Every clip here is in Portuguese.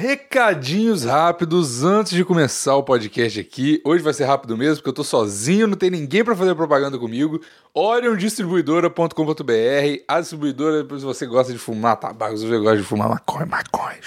Recadinhos rápidos antes de começar o podcast aqui. Hoje vai ser rápido mesmo, porque eu tô sozinho, não tem ninguém para fazer propaganda comigo. Oriondistribuidora.com.br, a distribuidora, se você gosta de fumar tabaco, você gosta de fumar maconha, maconha,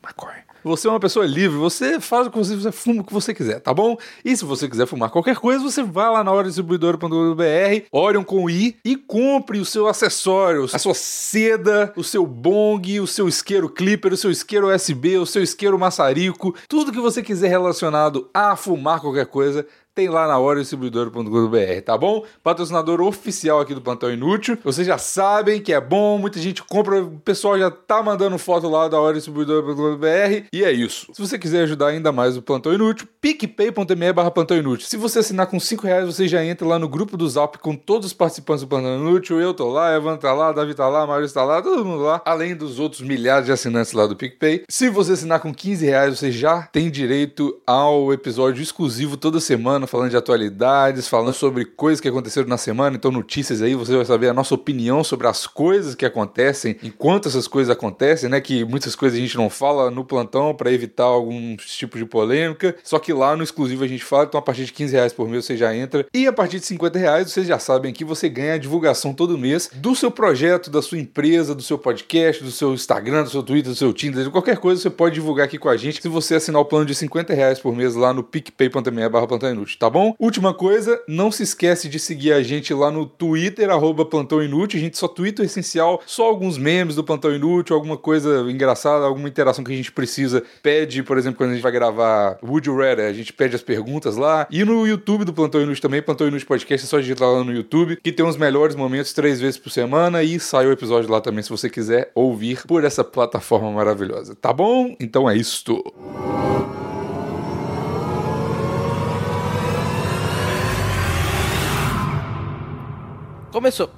maconha. Você é uma pessoa livre, você faz o que você, você fuma o que você quiser, tá bom? E se você quiser fumar qualquer coisa, você vai lá na oriondistribuidora.com.br, Orion com I, e compre o seu acessório, a sua seda, o seu bong, o seu isqueiro clipper, o seu isqueiro USB, o seu isqueiro maçarico, tudo que você quiser relacionado a fumar qualquer coisa, tem lá na orodistribuidor.com.br, tá bom? Patrocinador oficial aqui do Plantão Inútil. Vocês já sabem que é bom, muita gente compra, o pessoal já tá mandando foto lá da orodistribuidor.com.br e é isso. Se você quiser ajudar ainda mais o Plantão Inútil, picpay.me barra Plantão Inútil. Se você assinar com 5 reais, você já entra lá no grupo do Zap com todos os participantes do Plantão Inútil. Eu tô lá, Evan tá lá, Davi tá lá, Maurício tá lá, todo mundo lá, além dos outros milhares de assinantes lá do PicPay. Se você assinar com 15 reais, você já tem direito ao episódio exclusivo toda semana falando de atualidades, falando sobre coisas que aconteceram na semana, então notícias aí, você vai saber a nossa opinião sobre as coisas que acontecem, enquanto essas coisas acontecem, né? Que muitas coisas a gente não fala no plantão para evitar algum tipo de polêmica. Só que lá no exclusivo a gente fala, então a partir de 15 reais por mês você já entra. E a partir de 50 reais vocês já sabem que você ganha a divulgação todo mês do seu projeto, da sua empresa, do seu podcast, do seu Instagram, do seu Twitter, do seu Tinder, de qualquer coisa você pode divulgar aqui com a gente se você assinar o plano de 50 reais por mês lá no picpay.me barra tá bom? Última coisa, não se esquece de seguir a gente lá no Twitter, arroba Plantão Inútil. A gente só twitta o essencial, só alguns memes do Plantão Inútil, alguma coisa engraçada, alguma interação que a gente precisa. Pede, por exemplo, quando a gente vai gravar Would You Rather, a gente pede as perguntas lá. E no YouTube do Plantão Inútil também, Plantão Inútil Podcast, é só digitar lá no YouTube, que tem os melhores momentos três vezes por semana e sai o episódio lá também se você quiser ouvir por essa plataforma maravilhosa. Tá bom? Então é isto. Começou.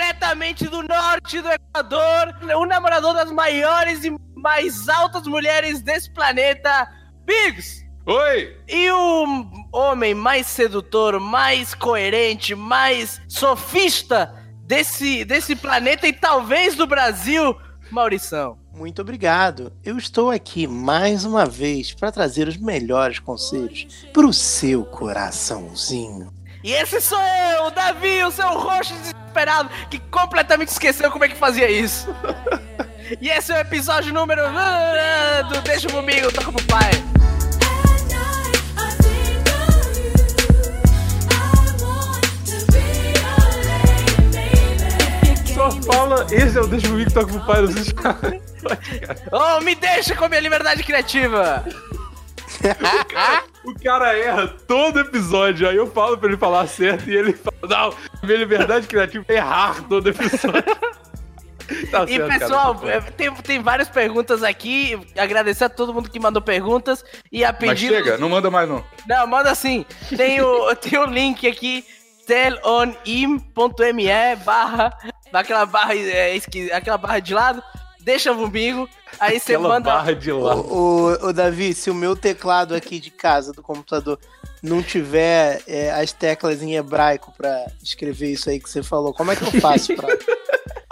Diretamente do norte do Equador, o namorador das maiores e mais altas mulheres desse planeta, Biggs! Oi! E o homem mais sedutor, mais coerente, mais sofista desse, desse planeta e talvez do Brasil, Maurição. Muito obrigado. Eu estou aqui mais uma vez para trazer os melhores conselhos para o seu coraçãozinho. E esse sou eu, o Davi, o seu roxo desesperado, que completamente esqueceu como é que fazia isso. e esse é o episódio número ah, do Deixa comigo, toca pro pai. Só fala, esse é o Deixa Comigo toca pro pai. oh, me deixa com a minha liberdade criativa. o, cara, erra todo episódio. Aí eu falo pra ele falar certo e ele fala: Não, minha liberdade criativa é errar todo episódio. Tá e certo, pessoal, cara, tá tem, tem várias perguntas aqui. Agradecer a todo mundo que mandou perguntas e a pedir. Mas chega, não manda mais não. Não, manda sim. Tem o, tem o link aqui, telonim.me barra, aquela barra, é, aquela barra de lado deixa comigo, aí você manda. Barra de lá. O, o, o, Davi, se o meu teclado aqui de casa, do computador, não tiver é, as teclas em hebraico pra escrever isso aí que você falou, como é que eu faço pra.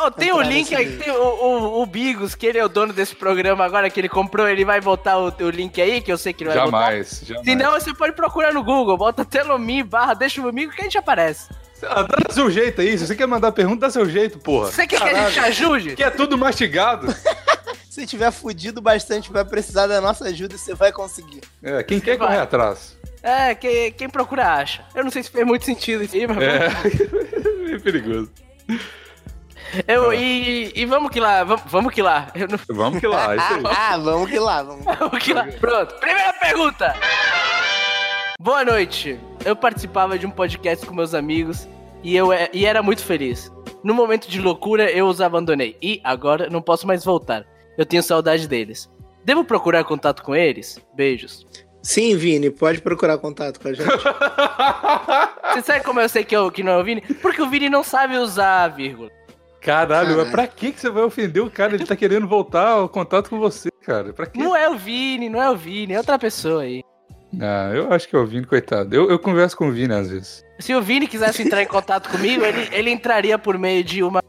Oh, tem o link aí, tem o, o, o, Bigos, que ele é o dono desse programa agora, que ele comprou, ele vai botar o, o link aí, que eu sei que ele vai jamais, botar. Jamais, Se não, você pode procurar no Google, bota telomi barra deixa comigo que a gente aparece. Ah, dá seu jeito aí. Se você quer mandar pergunta, dá seu jeito, porra. Você quer Caralho. que a gente ajude? Que é tudo mastigado. Se tiver fudido bastante, vai precisar da nossa ajuda, você vai conseguir. É, quem quer vai. correr atrás. É, quem, quem procura acha. Eu não sei se fez muito sentido isso aí, mas. É, é perigoso. Eu, ah. e, e vamos que lá, vamos, vamos que lá. Não... Vamos que lá, isso aí. ah, vamos que lá, vamos. vamos que lá. Pronto, primeira pergunta. Boa noite. Eu participava de um podcast com meus amigos e eu é, e era muito feliz. No momento de loucura, eu os abandonei e agora não posso mais voltar. Eu tenho saudade deles. Devo procurar contato com eles? Beijos. Sim, Vini, pode procurar contato com a gente. Você sabe como eu sei que, eu, que não é o Vini? Porque o Vini não sabe usar vírgula. Caralho, mas pra que você vai ofender o cara? Ele tá querendo voltar ao contato com você, cara. Pra quê? Não é o Vini, não é o Vini, é outra pessoa aí. Ah, eu acho que é o Vini, coitado. Eu, eu converso com o Vini às vezes. Se o Vini quisesse entrar em contato comigo, ele, ele entraria por meio de uma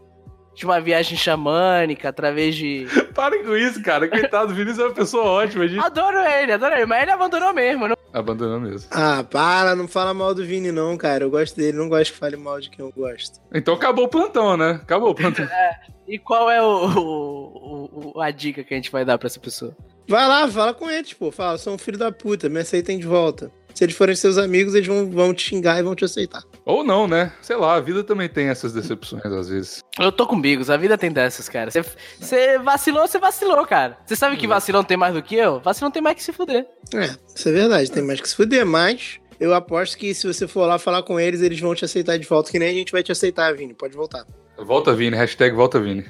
de uma viagem xamânica, através de. Parem com isso, cara. Coitado, o Vinícius é uma pessoa ótima. Gente... Adoro ele, adoro ele, mas ele abandonou mesmo. Não... Abandonou mesmo. Ah, para, não fala mal do Vini, não, cara. Eu gosto dele, não gosto que fale mal de quem eu gosto. Então acabou o plantão, né? Acabou o plantão. E qual é o, o- o- a dica que a gente vai dar pra essa pessoa? Vai lá, fala com eles, pô. Fala, sou um filho da puta, me aceitem de volta. Se eles forem seus amigos, eles vão, vão te xingar e vão te aceitar. Ou não, né? Sei lá, a vida também tem essas decepções às vezes. Eu tô com bigos, a vida tem dessas, cara. Você- Você vacilou, você vacilou, cara. Você sabe que vacilão tem mais do que eu? Vacilão tem mais que se fuder. É, isso é verdade, tem mais que se fuder, mas eu aposto que se você for lá falar com eles, eles vão te aceitar de volta, que nem a gente vai te aceitar, Vini. Pode voltar. Volta Vini, hashtag volta Vini.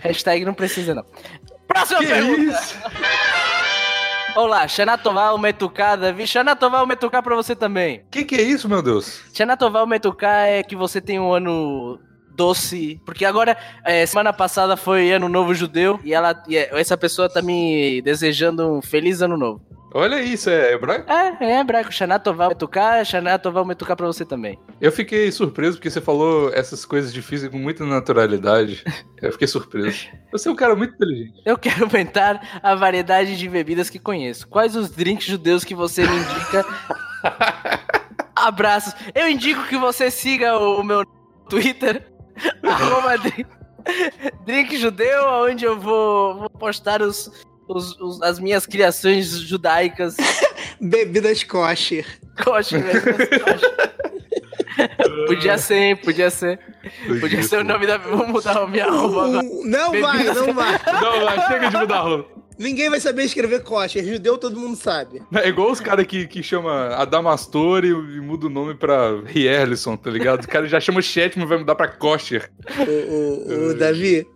Hashtag não precisa, não. Próxima Que pergunta. isso? Olá, Xanatoval Metuká, Davi. Xanatoval Metuká pra você também. Que que é isso, meu Deus? Xanatoval Metuká é que você tem um ano doce. Porque agora, é, semana passada foi ano novo judeu. E, ela, e é- essa pessoa tá me desejando um feliz ano novo. Olha isso, é hebraico? É, é hebraico. Xanatoval Metuká, Xanatoval Metuká pra você também. Eu fiquei surpreso porque você falou essas coisas difíceis com muita naturalidade. Eu fiquei surpreso. Você é um cara muito inteligente. Eu quero aumentar a variedade de bebidas que conheço. Quais os drinks judeus que você me indica? Abraços. Eu indico que você siga o, o meu Twitter, arroba drink, drink judeu, onde eu vou, vou postar os, os- os- as minhas criações judaicas. Bebidas kosher. Coxa, velho, coxa. Podia ser, hein? Podia ser. Podia ser o nome da. Vou mudar a minha arroba agora. Não vai, não vai. Não, vai, chega de mudar a roupa. Ninguém vai saber escrever kosher. Judeu todo mundo sabe. É igual os caras que, que chama Adamastor e, e muda o nome pra Rierlisson, tá ligado? O cara já chama Chetman e vai mudar pra Kosher. O, o- o Davi,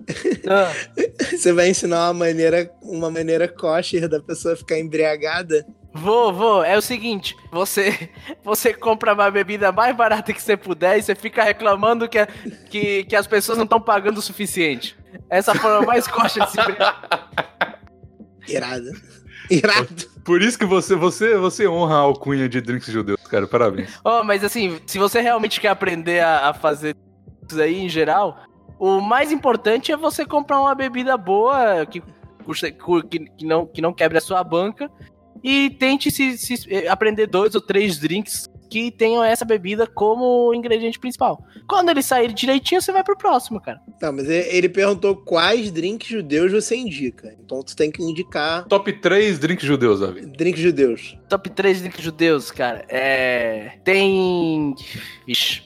Ah, você vai ensinar uma maneira, uma maneira kosher da pessoa ficar embriagada? Vou, vou. É o seguinte, você você compra uma bebida mais barata que você puder e você fica reclamando que, que, que as pessoas não estão pagando o suficiente. Essa forma mais coxa de se Irado. Irado. Por isso que você, você, você honra a alcunha de drinks judeus, cara. Parabéns. Oh, mas assim, se você realmente quer aprender a, a fazer isso aí em geral, o mais importante é você comprar uma bebida boa que, custa- cu- que, que não, que não quebre a sua banca e tente se, se- eh, aprender dois ou três drinks que tenham essa bebida como ingrediente principal. Quando ele sair direitinho, você vai pro próximo, cara. Não, mas ele perguntou quais drinks judeus você indica. Então tu tem que indicar Top 3 drinks judeus, Davi. drinks judeus. Top 3 drinks judeus, cara. É. Tem. Vixe.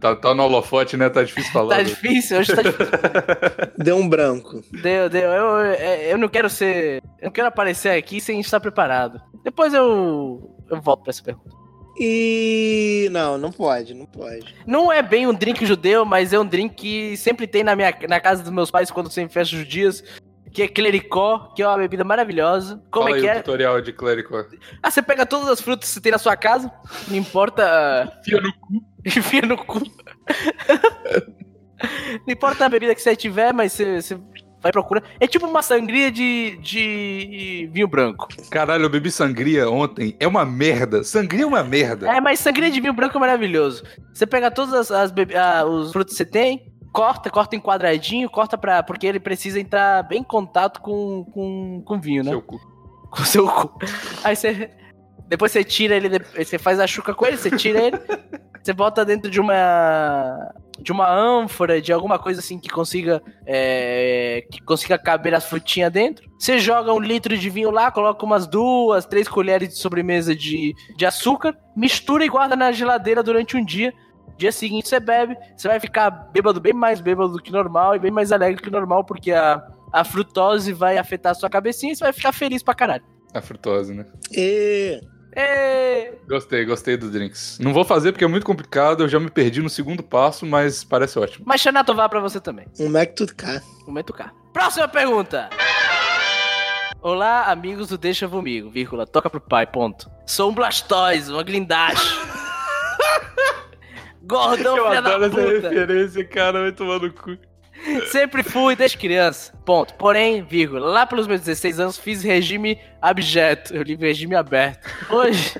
Tá, tá no holofote, né? Tá difícil falar. Tá né? difícil, hoje tá difícil. Deu um branco. Deu, deu. Eu, eu, eu não quero ser. Eu não quero aparecer aqui sem estar preparado. Depois eu. Eu volto pra essa pergunta. E. Não, não pode, não pode. Não é bem um drink judeu, mas é um drink que sempre tem na, minha, na casa dos meus pais quando tem festas judias. Que é clericó, que é uma bebida maravilhosa. Como Fala é que é? tutorial de clérigo. Ah, você pega todas as frutas que você tem na sua casa, não importa. Fia no cu. Enfia no cu. Não importa a bebida que você tiver, mas você, você vai procurar. É tipo uma sangria de, de vinho branco. Caralho, eu bebi sangria ontem. É uma merda. Sangria é uma merda. É, mas sangria de vinho branco é maravilhoso. Você pega todos as, as bebi- ah, os frutos que você tem, corta, corta em quadradinho, corta pra. Porque ele precisa entrar bem em contato com, com, com vinho, né? Seu cu. Com o seu cu. Aí você. Depois você tira ele, você faz a chuca com ele, você tira ele, você bota dentro de uma. de uma ânfora, de alguma coisa assim que consiga. é, que consiga caber as frutinhas dentro. Você joga um litro de vinho lá, coloca umas duas, três colheres de sobremesa de, de açúcar, mistura e guarda na geladeira durante um dia. Dia seguinte você bebe, você vai ficar bêbado, bem mais bêbado do que normal e bem mais alegre que normal, porque a, a frutose vai afetar a sua cabecinha e você vai ficar feliz pra caralho. A frutose, né? E. Ê! Gostei, gostei dos drinks. Não vou fazer porque é muito complicado, eu já me perdi no segundo passo, mas parece ótimo. Mas Xanato vá pra você também. Um Mac tudo cá. Momento K. Próxima pergunta. Olá, amigos do Deixa Vomigo, vírgula, toca pro pai, ponto. Sou um Blastoise, uma glindache. Gordão, eu filha da adoro essa puta. referência, cara, vai tomar no cu. Sempre fui desde criança. Ponto. Porém, vírgula, lá pelos meus 16 anos fiz regime abjeto. Eu li regime aberto. Hoje,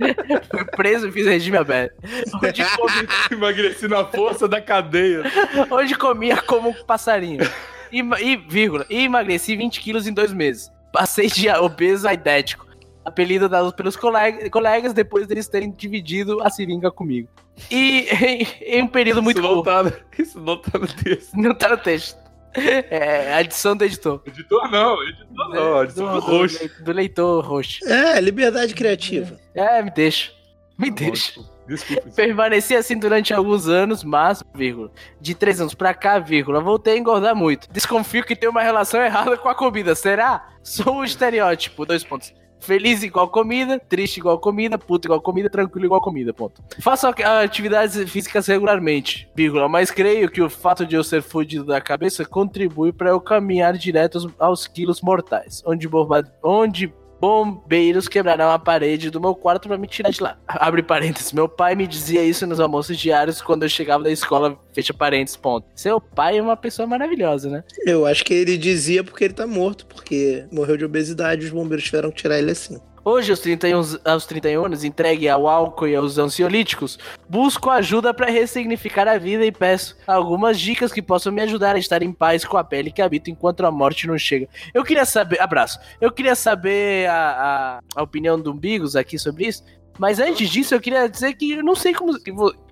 fui preso e fiz regime aberto. Hoje comi, Emagreci na força da cadeia. hoje comia como um passarinho. E, e, vírgula, e emagreci 20 quilos em dois meses. Passei de obeso a idético. Apelido dado pelos colega- colegas depois deles terem dividido a seringa comigo. E em, em um período muito isso não curto. tá, no- isso não tá no texto. Não tá no texto. É a edição do editor. Editor não, editor não, editor do, do do roxo. do leitor roxo. É, liberdade criativa. É, me deixa. Me deixa. Desculpa. Permaneci assim durante alguns anos, mas, vírgula, de três anos pra cá, vírgula, voltei a engordar muito. Desconfio que tem uma relação errada com a comida, será? Sou um estereótipo, dois pontos. Feliz igual comida, triste igual comida, puto igual comida, tranquilo igual comida, ponto. Faço atividades físicas regularmente, vírgula, mas creio que o fato de eu ser fudido da cabeça contribui pra eu caminhar direto aos, aos quilos mortais, onde, bomba, onde bombeiros quebrarão a parede do meu quarto pra me tirar de lá. Abre parênteses. Meu pai me dizia isso nos almoços diários quando eu chegava da escola. Fecha parênteses, ponto. Seu pai é uma pessoa maravilhosa, né? Eu acho que ele dizia porque ele tá morto, porque morreu de obesidade e os bombeiros tiveram que tirar ele assim. Hoje, aos 31, aos 31 anos, entregue ao álcool e aos ansiolíticos, busco ajuda pra ressignificar a vida e peço algumas dicas que possam me ajudar a estar em paz com a pele que habito enquanto a morte não chega. Eu queria saber. Abraço. Eu queria saber a, a, a opinião do Bigos aqui sobre isso. Mas antes disso, eu queria dizer que eu não sei como,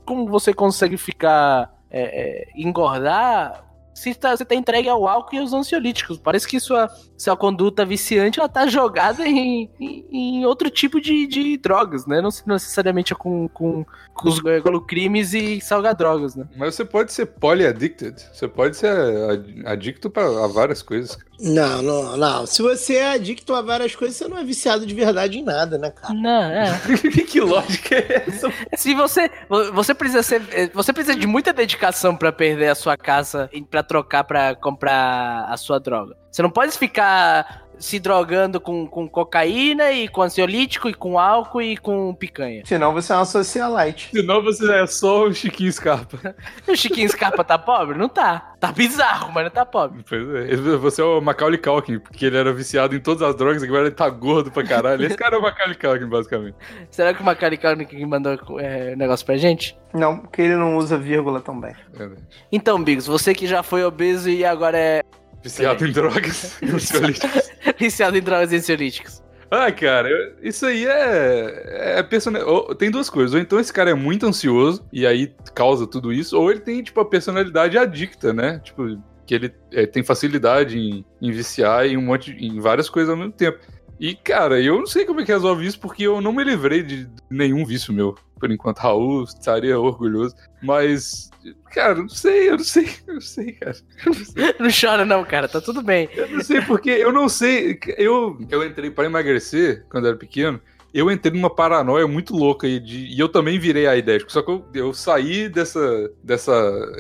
como você consegue ficar. é, é, engordar. Se tá, você tá entregue ao álcool e aos ansiolíticos. Parece que sua, sua conduta viciante ela tá jogada em, em, em outro tipo de, de drogas, né? Não necessariamente é com, com, com os é, com crimes e salgadrogas, né? Mas você pode ser polyaddicted. Você pode ser ad- adicto pra, a várias coisas. Não, não, não. Se você é adicto a várias coisas, você não é viciado de verdade em nada, né, cara? Não, é. que lógica é essa? Se você você precisa ser você precisa de muita dedicação pra perder a sua casa pra trocar pra comprar a sua droga. Você não pode ficar se drogando com, com cocaína e com ansiolítico e com álcool e com picanha. Senão você é uma socialite. Senão você é só o Chiquinho Scarpa. O Chiquinho Scarpa tá pobre? Não tá. Tá bizarro, mas não tá pobre. Pois é. Você é o Macaulay Culkin, porque ele era viciado em todas as drogas, agora ele tá gordo pra caralho. Esse cara é o Macaulay Culkin, basicamente. Será que o Macaulay Culkin mandou é, negócio pra gente? Não, porque ele não usa vírgula também. Verdade. Então, Bigos, você que já foi obeso e agora é Viciado em drogas. e ansiolíticos. viciado em drogas e ansiolíticos. Ah, cara, eu- isso aí é. é persona... ou- Tem duas coisas. Ou então esse cara é muito ansioso e aí causa tudo isso, ou ele tem, tipo, a personalidade adicta, né? Tipo, que ele é, tem facilidade em, em viciar em um monte em várias coisas ao mesmo tempo. E, cara, eu não sei como é que resolve isso, porque eu não me livrei de nenhum vício meu. Por enquanto, Raul estaria orgulhoso. Mas, cara, não sei, eu não sei, eu não sei, cara. Não sei. Não chora não, cara, tá tudo bem. Eu não sei porque, eu não sei. Eu, eu entrei para emagrecer quando era pequeno. Eu entrei numa paranoia muito louca aí de, e eu também virei aidético. Só que eu, eu saí dessa, dessa,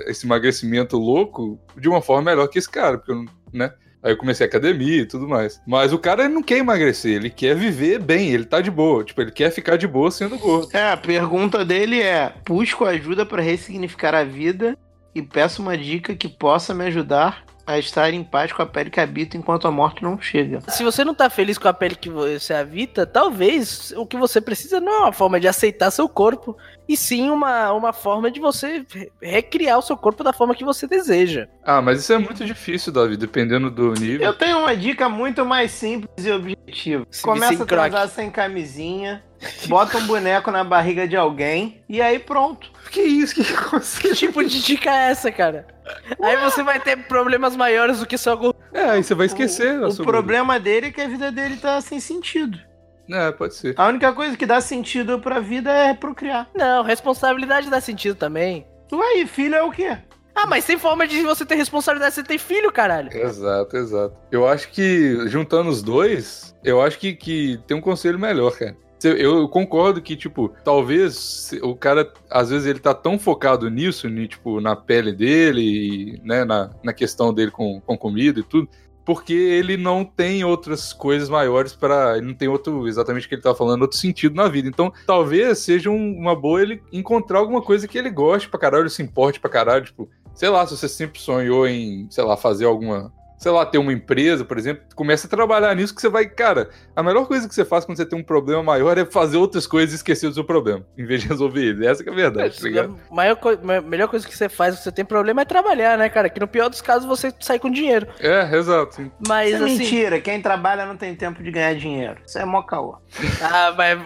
esse emagrecimento louco de uma forma melhor que esse cara, porque eu, não- né? Aí eu comecei academia e tudo mais. Mas o cara não quer emagrecer, ele quer viver bem, ele tá de boa. Tipo, ele quer ficar de boa sendo gordo. É, a pergunta dele é: busco ajuda para ressignificar a vida e peço uma dica que possa me ajudar a estar em paz com a pele que habito enquanto a morte não chega. Se você não tá feliz com a pele que você habita, talvez o que você precisa não é uma forma de aceitar seu corpo, e sim uma, uma forma de você re- recriar o seu corpo da forma que você deseja. Ah, mas isso é muito difícil, Davi, dependendo do nível. Eu tenho uma dica muito mais simples e objetiva. Se Começa a transar croque. sem camisinha, bota um boneco na barriga de alguém e aí pronto. Que isso? Que conceito? Que tipo de dica é essa, cara? Aí você vai ter problemas maiores do que só. É, aí você vai esquecer. O, o problema dele é que a vida dele tá sem sentido. É, pode ser. A única coisa que dá sentido pra vida é procriar. Não, responsabilidade dá sentido também. Ué, e filho é o quê? Ah, mas tem forma de você ter responsabilidade, você tem filho, caralho. Exato, exato. Eu acho que, juntando os dois, eu acho que, que tem um conselho melhor, cara. Eu, eu concordo que, tipo, talvez o cara, às vezes, ele tá tão focado nisso, ni- tipo, na pele dele, né, na, na questão dele com, com comida e tudo, porque ele não tem outras coisas maiores para Ele não tem outro, exatamente o que ele tava falando, outro sentido na vida. Então, talvez seja um- uma boa ele encontrar alguma coisa que ele goste pra caralho, se importe pra caralho, tipo, sei lá, se você sempre sonhou em, sei lá, fazer alguma sei lá, ter uma empresa, por exemplo, começa a trabalhar nisso que você vai, cara, a melhor coisa que você faz quando você tem um problema maior é fazer outras coisas e esquecer do seu problema, em vez de resolver ele. Essa que é a verdade, tá ligado? A maior co melhor coisa que você faz quando você tem problema é trabalhar, né, cara? Que no pior dos casos você sai com dinheiro. É, exato. Mas Isso é assim. mentira, quem trabalha não tem tempo de ganhar dinheiro. Isso é mó caô. Ah, mas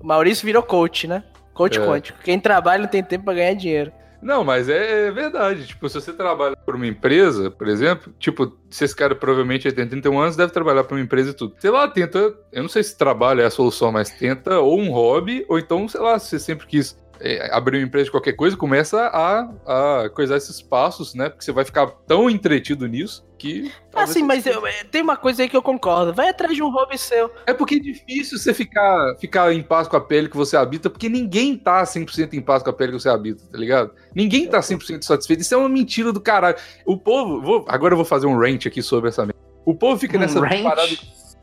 o Maurício virou coach, né? Coach É. quântico. Quem trabalha não tem tempo pra ganhar dinheiro. Não, mas é, é verdade. Tipo, se você trabalha por uma empresa, por exemplo, tipo, se esse cara provavelmente tem 31 anos, deve trabalhar por uma empresa e tudo. Sei lá, tenta. Eu não sei se trabalho é a solução, mas tenta ou um hobby, ou então, sei lá, se você sempre quis é, abrir uma empresa de qualquer coisa, começa a, a coisar esses passos, né? Porque você vai ficar tão entretido nisso que. Assim, mas eu- é, tem uma coisa aí que eu concordo. Vai atrás de um hobby seu. É porque é difícil você ficar, ficar em paz com a pele que você habita, porque ninguém tá 100% em paz com a pele que você habita, tá ligado? Ninguém tá 100% satisfeito. Isso é uma mentira do caralho. O povo. vou- agora eu vou fazer um rant aqui sobre essa merda. O povo fica Um nessa ranch? parada.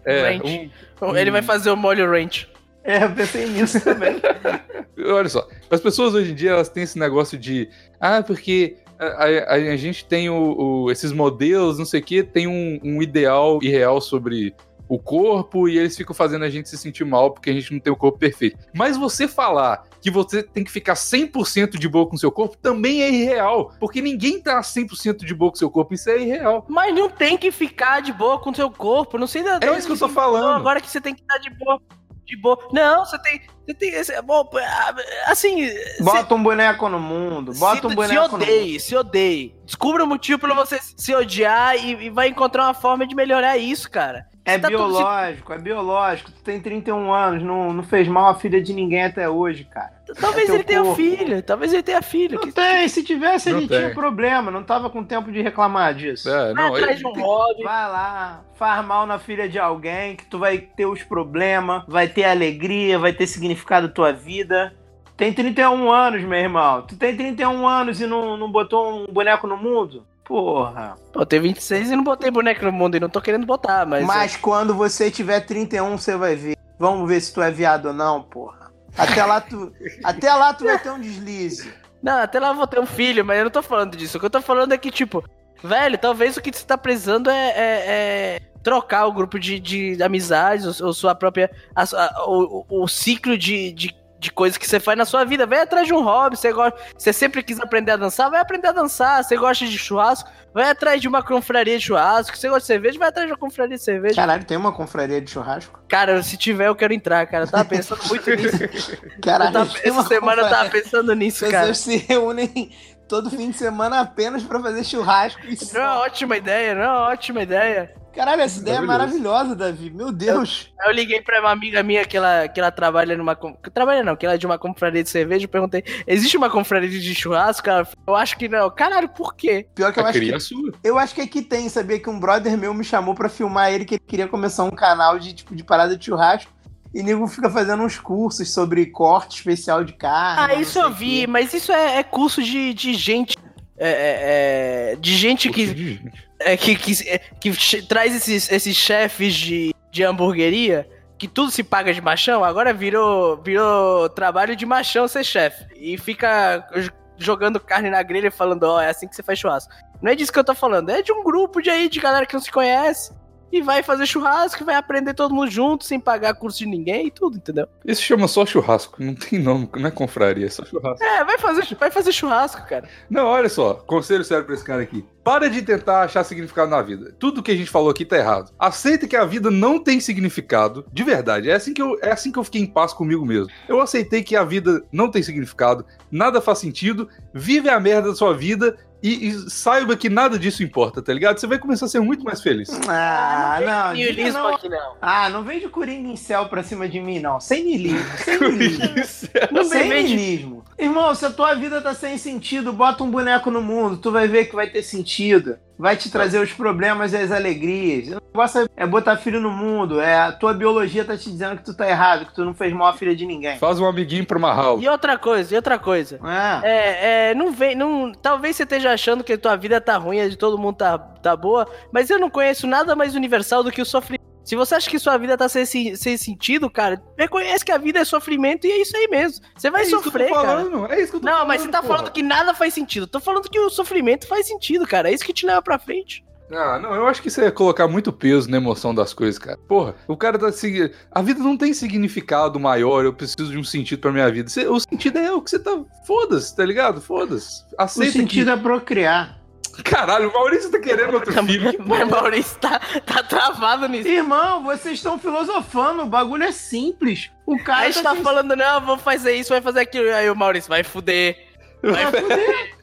É, Ranch. um- Ele vai fazer o molho ranch. É, eu pensei nisso também. olha só. As pessoas hoje em dia elas têm esse negócio de. Ah, porque. A, a- a gente tem o, o- esses modelos, não sei o que, tem um, um ideal irreal sobre o corpo e eles ficam fazendo a gente se sentir mal porque a gente não tem o corpo perfeito. Mas você falar que você tem que ficar 100% de boa com o seu corpo também é irreal, porque ninguém tá 100% de boa com o seu corpo, isso é irreal. Mas não tem que ficar de boa com o seu corpo. Não sei da É isso que eu tô falando. Agora que você tem que estar de boa. De boa. Não, você tem. Você tem. esse- bom, assim. Bota um boneco no mundo, bota se, um se boneco no mundo. odeie, se odeie. Descubra um motivo pra você se odiar e, e vai encontrar uma forma de melhorar isso, cara. É Tá tudo biológico, é biológico. Tu tem 31 anos, não, não fez mal a filha de ninguém até hoje, cara. Talvez É ele tenha corpo. filho, talvez ele tenha filho. Não que- tem, se tivesse Não ele tem. tinha problema, não tava com tempo de reclamar disso. É, Vai não, atrás é- de um hobby. Vai lá, faz mal na filha de alguém, que tu vai ter os problemas, vai ter alegria, vai ter significado tua vida. Tem 31 anos, meu irmão. Tu tem 31 anos e não, não botou um boneco no mundo? Porra. Pô, eu tenho 26 e não botei boneco no mundo e não tô querendo botar, mas. Mas, quando você tiver 31, você vai ver. Vamos ver se tu é viado ou não, porra. Até lá tu, até lá tu vai ter um deslize. Não, até lá eu vou ter um filho, mas eu não tô falando disso. O que eu tô falando é que, tipo, velho, talvez o que você tá precisando é, é- é trocar o grupo de, de amizades, ou, ou sua própria. a o, o- o ciclo de, de, de coisas que você faz na sua vida. Vai atrás de um hobby. Você, gosta, você sempre quis aprender a dançar, vai aprender a dançar. Você gosta de churrasco, vai atrás de uma confraria de churrasco. Você gosta de cerveja, vai atrás de uma confraria de cerveja. Caralho, tem uma confraria de churrasco? Cara, se tiver, eu quero entrar, cara. Eu tava pensando muito nisso. Eu Caralho, tava- tem essa semana eu tava confraria. pensando nisso, As cara. pessoas se reúnem todo fim de semana apenas pra fazer churrasco e Não é ótima ideia, não é uma ótima ideia. Caralho, essa ideia é maravilhosa, Davi. Meu Deus. Aí eu liguei pra uma amiga minha que ela, que ela trabalha numa. Trabalha não, que ela é de uma confraria de cerveja. Eu perguntei: existe uma confraria de churrasco? Ela falou, eu acho que não. Caralho, por quê? Pior que eu a acho que, é sua. eu acho que aqui tem, sabia que um brother meu me chamou pra filmar ele, que ele queria começar um canal de tipo de parada de churrasco. E nego fica fazendo uns cursos sobre corte especial de carne. Ah, isso eu vi, quê. mas isso é, é curso de, de gente. é, é, é, de gente que, é, que, que, é, que che- traz esses, esses chefes de, de hamburgueria. Que tudo se paga de machão, agora virou, virou trabalho de machão ser chefe. E fica jogando carne na grelha e falando, ó, é assim que você faz churrasco. Não é disso que eu tô falando, é de um grupo de aí, de galera que não se conhece. E vai fazer churrasco, e vai aprender todo mundo junto, sem pagar curso de ninguém e tudo, entendeu? Isso chama só churrasco, não tem nome, não é confraria, é só churrasco. É, vai fazer, vai fazer churrasco, cara. Não, olha só, conselho sério pra esse cara aqui. Para de tentar achar significado na vida. Tudo que a gente falou aqui tá errado. Aceita que a vida não tem significado, de verdade. É assim que eu, é assim que eu fiquei em paz comigo mesmo. Eu aceitei que a vida não tem significado, nada faz sentido, vive a merda da sua vida e, e saiba que nada disso importa, tá ligado? Você vai começar a ser muito mais feliz. Ah, não. diga Nihilismo não. aqui não. Ah, não vem de coringa em céu pra cima de mim, não. Sem niilismo. Sem niilismo. Não sem niilismo. Irmão, se a tua vida tá sem sentido, bota um boneco no mundo, tu vai ver que vai ter sentido. Vai te trazer os problemas e as alegrias. O negócio é botar filho no mundo. É, a tua biologia tá te dizendo que tu tá errado, que tu não fez mal a filha de ninguém. Faz um amiguinho pra amarrar. E outra coisa, e outra coisa. É. É, é, não vem, não, talvez você esteja achando que a tua vida tá ruim, a de todo mundo tá, tá boa, mas eu não conheço nada mais universal do que o sofrimento. Se você acha que sua vida tá sem, sem sentido, cara, reconhece que a vida é sofrimento e é isso aí mesmo. Você vai é isso que eu sofrer, tô cara. falando, É isso que eu tô Não, falando. mas você tá porra. falando que nada faz sentido. Tô falando que o sofrimento faz sentido, cara. É isso que te leva pra frente. Ah, não, eu acho que isso é colocar muito peso na emoção das coisas, cara. Porra, o cara tá seguindo. A vida não tem significado maior, eu preciso de um sentido pra minha vida. Você- o sentido é o que você tá. Foda-se, tá ligado? Foda-se. O Aceita sentido é procriar. Caralho, o Maurício tá querendo outro filho. Que Mas Maurício tá, tá travado nisso. Irmão, vocês estão filosofando, o bagulho é simples. O cara Aí a gente tá sem- falando, não, vou fazer isso, vai fazer aquilo. Aí o Maurício, vai fuder, Vai fuder,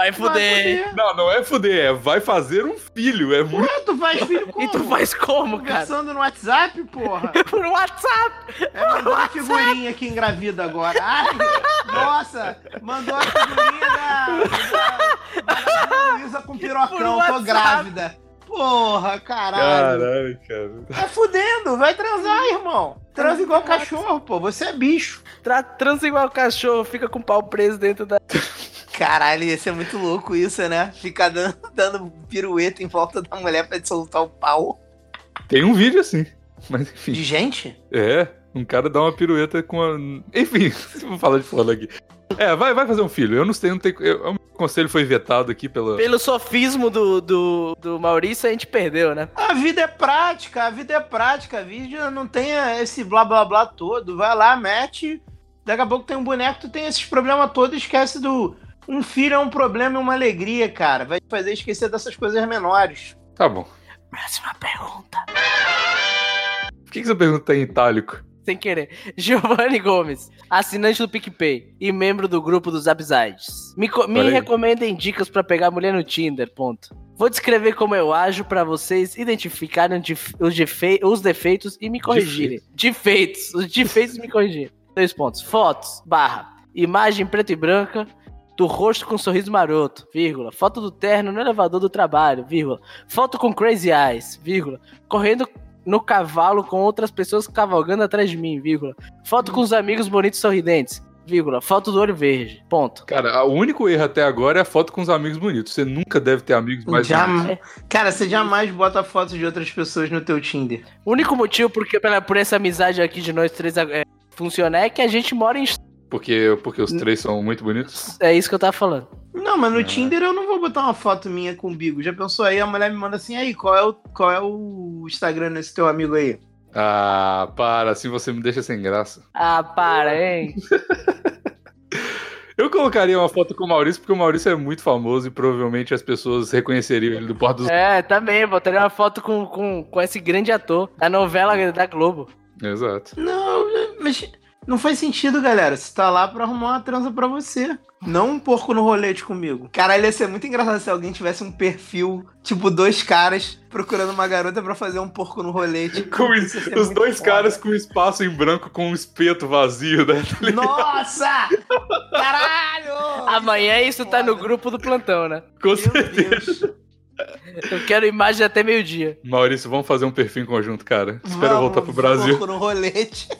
vai fuder. Não, não é fuder, é vai fazer um filho. É muito. Tu faz filho como? E tu faz como, cara? Conversando no WhatsApp, porra. Por WhatsApp. É mandando figurinha que engravida agora. Ai, nossa, mandou a figurinha da, da, da Luísa com pirocão, tô grávida. Porra, caralho. Caralho, cara. Tá fudendo, vai transar, irmão. Transa igual cachorro, pô, você é bicho. Tra transa igual cachorro, fica com o pau preso dentro da. Caralho, ia ser muito louco isso, né? Ficar dando, dando pirueta em volta da mulher pra soltar o pau. Tem um vídeo assim. Mas enfim. De gente? É, um cara dá uma pirueta com a. Enfim, vou falar de foda aqui. É, vai, vai fazer um filho. Eu não sei, não tenho. eu- o meu conselho foi vetado aqui pela. Pelo sofismo do, do, do Maurício, a gente perdeu, né? A vida é prática, a vida é prática. A vida não tem esse blá blá blá todo. Vai lá, mete. Daqui a pouco tem um boneco, tu tem esses problemas todos, esquece do. Um filho é um problema e uma alegria, cara. Vai te fazer esquecer dessas coisas menores. Tá bom. Próxima pergunta. Por que, que você pergunta em itálico? Sem querer. Giovanni Gomes, assinante do PicPay e membro do grupo dos Absides. Me, me recomendem dicas pra pegar mulher no Tinder, ponto. Vou descrever como eu ajo pra vocês identificarem os, defe- os defeitos e me corrigirem. Defeitos. Os defeitos e me corrigirem. Dois pontos. Fotos, barra. Imagem preta e branca do rosto com sorriso maroto, vírgula. Foto do terno no elevador do trabalho, vírgula. Foto com crazy eyes, vírgula. Correndo no cavalo com outras pessoas cavalgando atrás de mim, vírgula. Foto com os amigos bonitos sorridentes, vírgula. Foto do olho verde, ponto. Cara, o único erro até agora é a foto com os amigos bonitos. Você nunca deve ter amigos mais Jam- bonitos. Cara, você jamais bota fotos de outras pessoas no teu Tinder. O único motivo porque, pela- por essa amizade aqui de nós três é, funcionar é que a gente mora em. Porque, porque os três são muito bonitos. É isso que eu tava falando. Não, mas no É. Tinder eu não vou botar uma foto minha com o Bigo. Já pensou aí? A mulher me manda assim, aí, qual é o, qual é o Instagram desse teu amigo aí? Ah, para, assim você me deixa sem graça. Ah, para, hein? Eu colocaria uma foto com o Maurício, porque o Maurício é muito famoso e provavelmente as pessoas reconheceriam ele do Porto dos. É, também. Botaria uma foto com, com, com esse grande ator da novela da Globo. Exato. Não, mas não faz sentido, galera. Você tá lá pra arrumar uma transa pra você. Não um porco no rolete comigo. Caralho, ia ser muito engraçado se alguém tivesse um perfil, tipo, dois caras procurando uma garota pra fazer um porco no rolete. Com Isso os dois foda. caras com espaço em branco com um espeto vazio, né? Nossa! Caralho! Amanhã isso tá no grupo do plantão, né? Com Meu certeza. Deus. Eu quero imagem até meio-dia. Maurício, vamos fazer um perfil em conjunto, cara. Espero Vamos, voltar pro Brasil. Porco no rolete.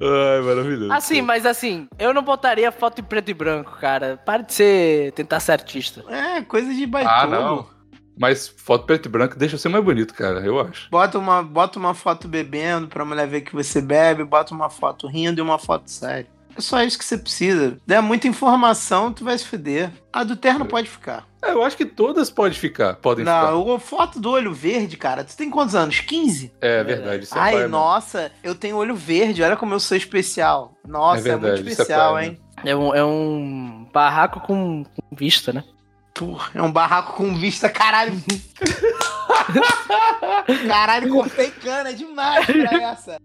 Ai, maravilhoso. Assim, mas assim, eu não botaria foto em preto e branco, cara. Para de ser. tentar ser artista. É, coisa de baitolo. Ah, não. Mas foto preto e branco deixa você mais bonito, cara, eu acho. Bota uma, bota uma foto bebendo pra mulher ver que você bebe, bota uma foto rindo e uma foto séria. É só isso que você precisa. Der muita informação, tu vai se fuder. A do terno pode ficar. É, eu acho que todas podem ficar. Podem ficar. Não, foto do olho verde, cara. Tu tem quantos anos? 15? É verdade, isso é Ai, pai, né? nossa, eu tenho olho verde. Olha como eu sou especial. Nossa, É é, verdade, muito isso é especial, pai, hein? É um, é um barraco com, com vista, né? Porra, é um barraco com vista, caralho. caralho, cortei cana demais pra essa.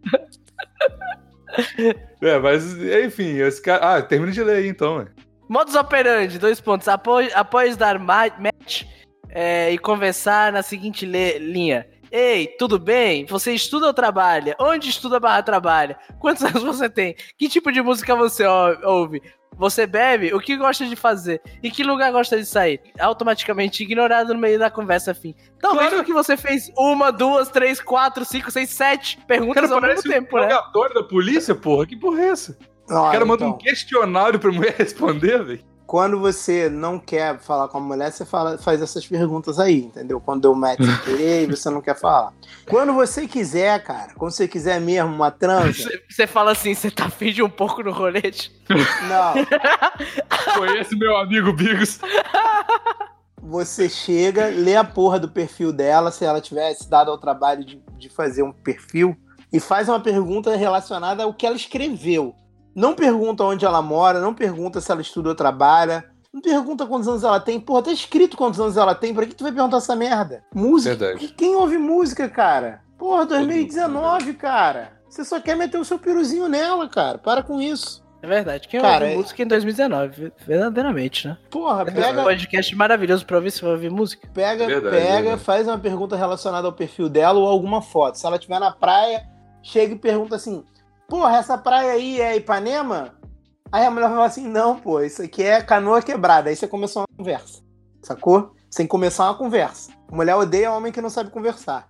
É, mas enfim, esse cara. Ah, termina de ler aí então, ué. Modus operandi, dois pontos. Após, após dar ma- match é, e conversar na seguinte linha. Ei, tudo bem? Você estuda ou trabalha? Onde estuda barra trabalha? Quantos anos você tem? Que tipo de música você ou- ouve? Você bebe? O que gosta de fazer? E que lugar gosta de sair? Automaticamente ignorado no meio da conversa fim. Talvez Claro. porque você fez uma, duas, três, quatro, cinco, seis, sete perguntas cara ao mesmo parece um tempo, né? da polícia, porra. Que porra é essa? O cara manda um questionário pra mulher responder, velho. quando você não quer falar com a mulher, você fala, faz essas perguntas aí, entendeu? Quando deu match e você não quer falar. Quando você quiser, cara, quando você quiser mesmo uma transa, Você- Você fala assim, você tá afim de um pouco no rolete? não. Conhece meu amigo Bigos. Você chega, lê a porra do perfil dela, se ela tivesse dado ao trabalho de, de fazer um perfil, e faz uma pergunta relacionada ao que ela escreveu. Não pergunta onde ela mora, não pergunta se ela estuda ou trabalha, não pergunta quantos anos ela tem. Porra, tá escrito quantos anos ela tem, pra que tu vai perguntar essa merda? Música? Verdade. Quem ouve música, cara? Porra, mundo, 2019, cara. Você só quer meter o seu piruzinho nela, cara. Para com isso. É verdade. Quem Cara, ouve é- música em 2019? Verdadeiramente, né? Porra, pega, podcast maravilhoso pra ouvir se vai ouvir música. Pega, Verdade, pega, verdade. faz uma pergunta relacionada ao perfil dela ou alguma foto. Se ela estiver na praia, chega e pergunta assim: Porra, essa praia aí é Ipanema? Aí a mulher vai falar assim: Não, pô, isso aqui é canoa quebrada. Aí você começou uma conversa. Sacou? Sem começar uma conversa. Mulher odeia homem que não sabe conversar.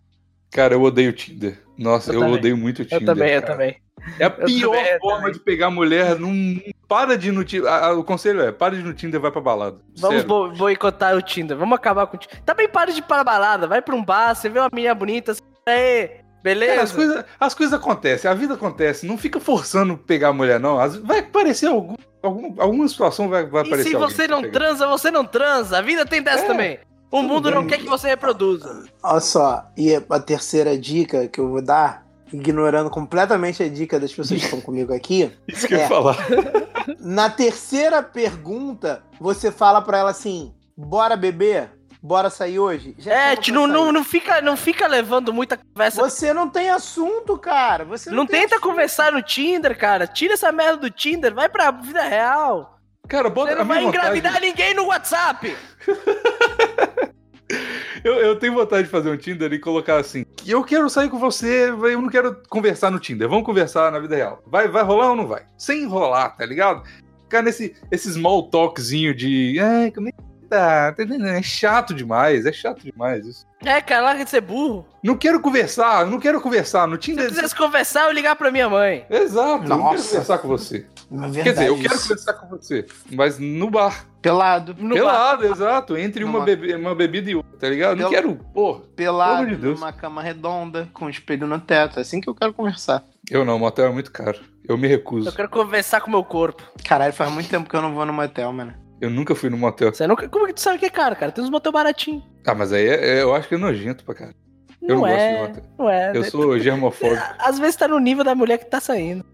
Cara, eu odeio o Tinder. Nossa, Eu eu, odeio muito o Tinder. Eu também, eu cara. também. É a pior também, eu forma também. de pegar mulher. Não, não para de ir no Tinder. O conselho é: para de ir no Tinder e vai pra balada. Vamos Sério. bo- boicotar o Tinder. Vamos acabar com o Tinder. Também para de ir pra balada. Vai pra um bar, você vê uma menina bonita, você aí, beleza? Cara, as coisas as coisas acontecem, a vida acontece. Não fica forçando pegar mulher, não. As- Vai aparecer algum, algum- alguma situação, vai, vai e aparecer. se alguém você não pegar. transa, você não transa. A vida tem dessa É, também. O mundo não bem. quer que você reproduza. Olha só, e a terceira dica que eu vou dar, ignorando completamente a dica das pessoas que estão comigo aqui, Isso que eu É. ia falar. Na terceira pergunta, você fala pra ela assim: bora beber? Bora sair hoje? Já É, não, não, não, fica, não fica levando muita conversa. Você não tem assunto, cara. Você não, Não tem tenta assunto. conversar no Tinder, cara. Tira essa merda do Tinder, vai pra vida real. Cara, bota Você não vai engravidar vontade- ninguém no WhatsApp. Eu, eu tenho vontade de fazer um Tinder e colocar assim: eu quero sair com você, eu não quero conversar no Tinder, vamos conversar na vida real. Vai, vai rolar ou não vai? Sem enrolar, tá ligado? Ficar nesse esse small talkzinho de. Ai, como é que tá? Tá entendendo? É chato demais, é chato demais isso. É, cara, larga de ser burro. Não quero conversar, não quero conversar. No Se Tinder. eu quisesse conversar, eu ligar pra minha mãe. Exato, eu não quero Nossa. conversar com você. É Quer dizer, eu quero isso. conversar com você, mas no bar. Pelado. No bar. Pelado, exato, entre uma, bebe- uma bebida e outra, tá ligado? Não Pel- quero, porra. Pelado, Pelo amor de Deus. numa cama redonda, com um espelho no teto. É assim que eu quero conversar. Eu não, motel é muito caro. Eu me recuso. Eu quero conversar com o meu corpo. Caralho, faz muito tempo que eu não vou no motel, mano. Eu nunca fui no motel. Você nunca... Como que tu sabe que é caro, cara? Tem uns motel baratinho. Ah, mas aí é- é- eu acho que é nojento pra cara. Eu não gosto de é, motel. Não é. Eu sou germofóbico. Às vezes tá no nível da mulher que tá saindo.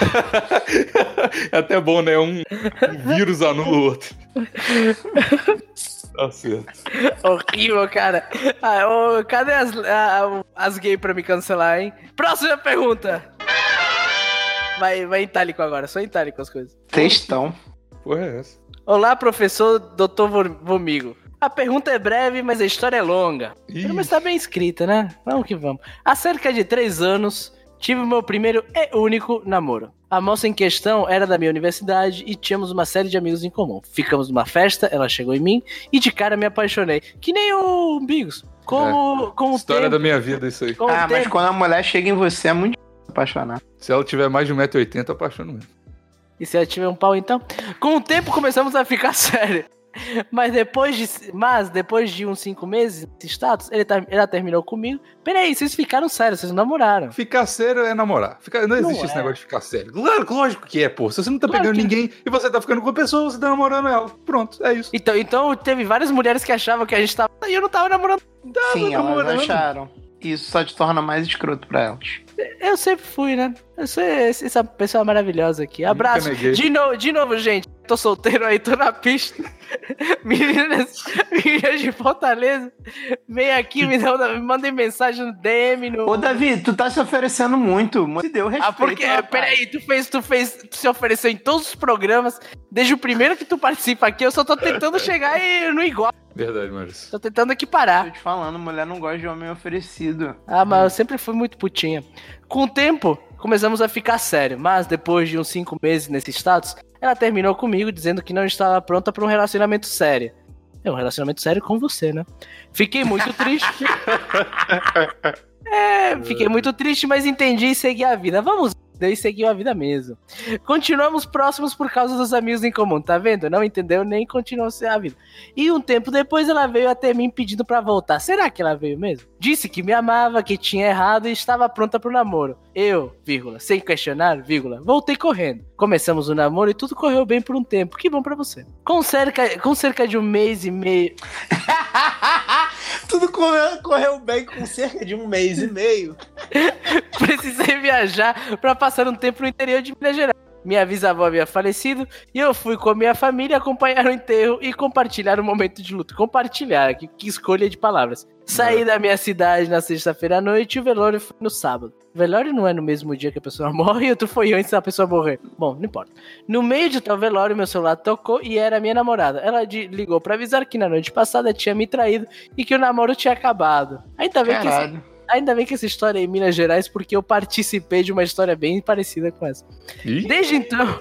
é até bom, né? Um, um vírus anula o outro. Tá certo. Horrível, cara. Ah, ô, cadê as, ah, as gays pra me cancelar, hein? Próxima pergunta. Vai, vai em itálico agora, só em itálico as coisas. Textão. Porra, é essa? Olá, professor Dr. Vomigo. A pergunta é breve, mas a história é longa. Mas tá bem escrita, né? Vamos que vamos. Há cerca de três anos, tive o meu primeiro e único namoro. A moça em questão era da minha universidade e tínhamos uma série de amigos em comum. Ficamos numa festa, ela chegou em mim e de cara me apaixonei. Que nem o Bigos. Com, o- com o História tempo, da minha vida, isso aí. Ah, mas quando a mulher chega em você é muito apaixonar. Se ela tiver mais de 1,80m, eu apaixono mesmo. E se ela tiver um pau, então? Com o tempo começamos a ficar sério. Mas depois de, mas depois de uns cinco meses nesse status, ele tá- ela terminou comigo. Peraí, vocês ficaram sérios, vocês namoraram. Ficar sério é namorar. Ficar- não existe Não esse é. negócio de ficar sério. Claro, lógico que é, pô. Se você não tá Claro pegando que é. ninguém e você tá ficando com a pessoa, você tá namorando ela. Pronto, é isso. Então, então teve várias mulheres que achavam que a gente tava. E eu não tava namorando. Sim, elas namorando. Isso só te torna mais escroto pra elas. Eu sempre fui, né? Eu sou essa pessoa maravilhosa aqui. Abraço. De, no, de novo, gente. Tô solteiro aí, tô na pista. Meninas, meninas de Fortaleza, vem aqui, me, dá, me mandem mensagem no DM. No... Ô, Davi, tu tá se oferecendo muito. Se deu respeito. Ah, porque, rapaz. peraí, tu fez, tu fez, tu se ofereceu em todos os programas, desde o primeiro que tu participa aqui, eu só tô tentando chegar e no igual, Verdade, Maurício. tô tentando equiparar. Tô te falando, mulher não gosta de homem oferecido. Ah, mas eu sempre fui muito putinha. Com o tempo, começamos a ficar sério, mas depois de uns cinco meses nesse status, ela terminou comigo dizendo que não estava pronta para um relacionamento sério. É um relacionamento sério com você, né? Fiquei muito triste. É, fiquei muito triste, mas entendi e segui a vida. Vamos, daí seguiu a vida mesmo. Continuamos próximos por causa dos amigos em comum, tá vendo? Não entendeu nem continuou a vida. E um tempo depois ela veio até mim pedindo para voltar. Será que ela veio mesmo? Disse que me amava, que tinha errado e estava pronta pro namoro. Eu, vírgula, sem questionar, vírgula, voltei correndo. Começamos o namoro e tudo correu bem por um tempo. Que bom para você. Com cerca, com cerca de um mês e meio. tudo correu, correu bem com cerca de um mês e meio. Precisei viajar para passar um tempo no interior de Minas Gerais. Minha bisavó havia falecido e eu fui com a minha família acompanhar o enterro e compartilhar o momento de luto. Compartilhar, que, que escolha de palavras. Saí é. da minha cidade na sexta-feira à noite e o velório foi no sábado. O velório não é no mesmo dia que a pessoa morre e outro foi antes da pessoa morrer. Bom, não importa. No meio de tal velório, meu celular tocou e era minha namorada. Ela ligou para avisar que na noite passada tinha me traído e que o namoro tinha acabado. Ainda bem Caralho. que Ainda bem que essa história é em Minas Gerais, porque eu participei de uma história bem parecida com essa. Ih? Desde então,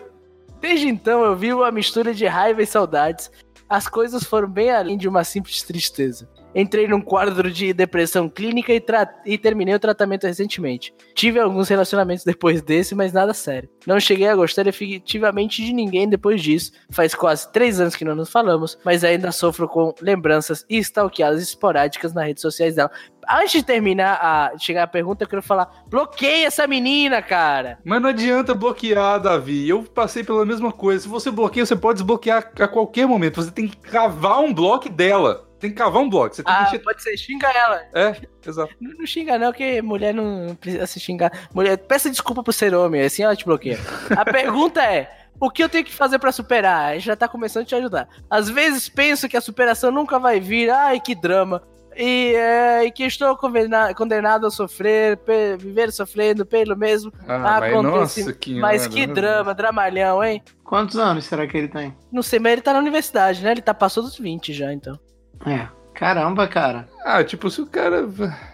desde então eu vi uma mistura de raiva e saudades. As coisas foram bem além de uma simples tristeza. Entrei num quadro de depressão clínica e, e, terminei o tratamento recentemente. Tive alguns relacionamentos depois desse, mas nada sério. Não cheguei a gostar efetivamente de ninguém depois disso. Faz quase três anos que não nos falamos, mas ainda sofro com lembranças e stalkeadas esporádicas nas redes sociais dela. Antes de terminar a chegar a pergunta, eu quero falar: bloqueia essa menina, cara. Mas não adianta bloquear, Davi. Eu passei pela mesma coisa. Se você bloqueia, você pode desbloquear a qualquer momento. Você tem que cavar um bloco dela. Tem que cavar um bloco. Você tem ah, que pode ser, xinga ela. É, exato. Não, não, xinga não, porque mulher não precisa se xingar. Mulher, peça desculpa pro ser homem, assim ela te bloqueia. A pergunta é, o que eu tenho que fazer para superar? A gente já tá começando a te ajudar. Às vezes penso que a superação nunca vai vir, ai que drama. E, é, e que estou condenado a sofrer, viver sofrendo pelo mesmo ah, acontecimento. Mas, que, mas que drama, dramalhão, hein? Quantos anos será que ele tem? Não sei, mas ele tá na universidade, né? Ele tá passou dos 20 já, então. É. Caramba, cara. Ah, tipo, se o cara.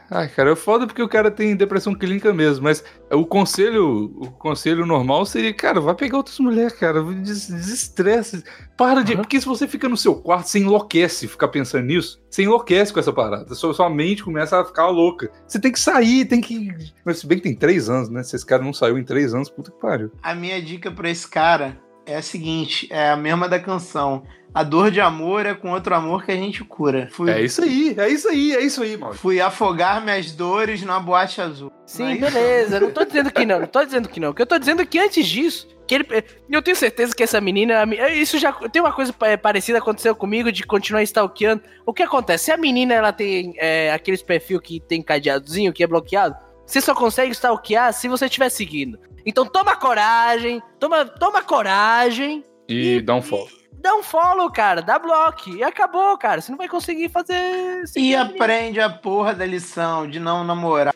Ai, cara, é foda porque o cara tem depressão clínica mesmo, mas o conselho, o conselho normal seria, cara, vai pegar outras mulheres, cara, desestresse. Para de. Uhum. Porque se você fica no seu quarto, você enlouquece ficar pensando nisso. Você enlouquece com essa parada. Sua, sua mente começa a ficar louca. Você tem que sair, tem que. Mas se bem que tem três anos, né? Se esse cara não saiu em três anos, puta que pariu. A minha dica pra esse cara é a seguinte: é a mesma da canção a dor de amor é com outro amor que a gente cura. Fui... É isso aí, é isso aí, é isso aí, Mauro. Fui afogar minhas dores na boate azul. Sim, é beleza. Não tô dizendo que não, não tô dizendo que não. O que eu tô dizendo é que antes disso, que ele, eu tenho certeza que essa menina. Isso já tem uma coisa parecida aconteceu comigo de continuar stalkeando. O que acontece? Se a menina ela tem é, aqueles perfil que tem cadeadozinho, que é bloqueado, você só consegue stalkear se você estiver seguindo. Então toma coragem, toma, toma coragem. E, e dá um follow dá um follow, cara, dá bloco e acabou, cara. Você não vai conseguir fazer. E aprende a porra da lição de não namorar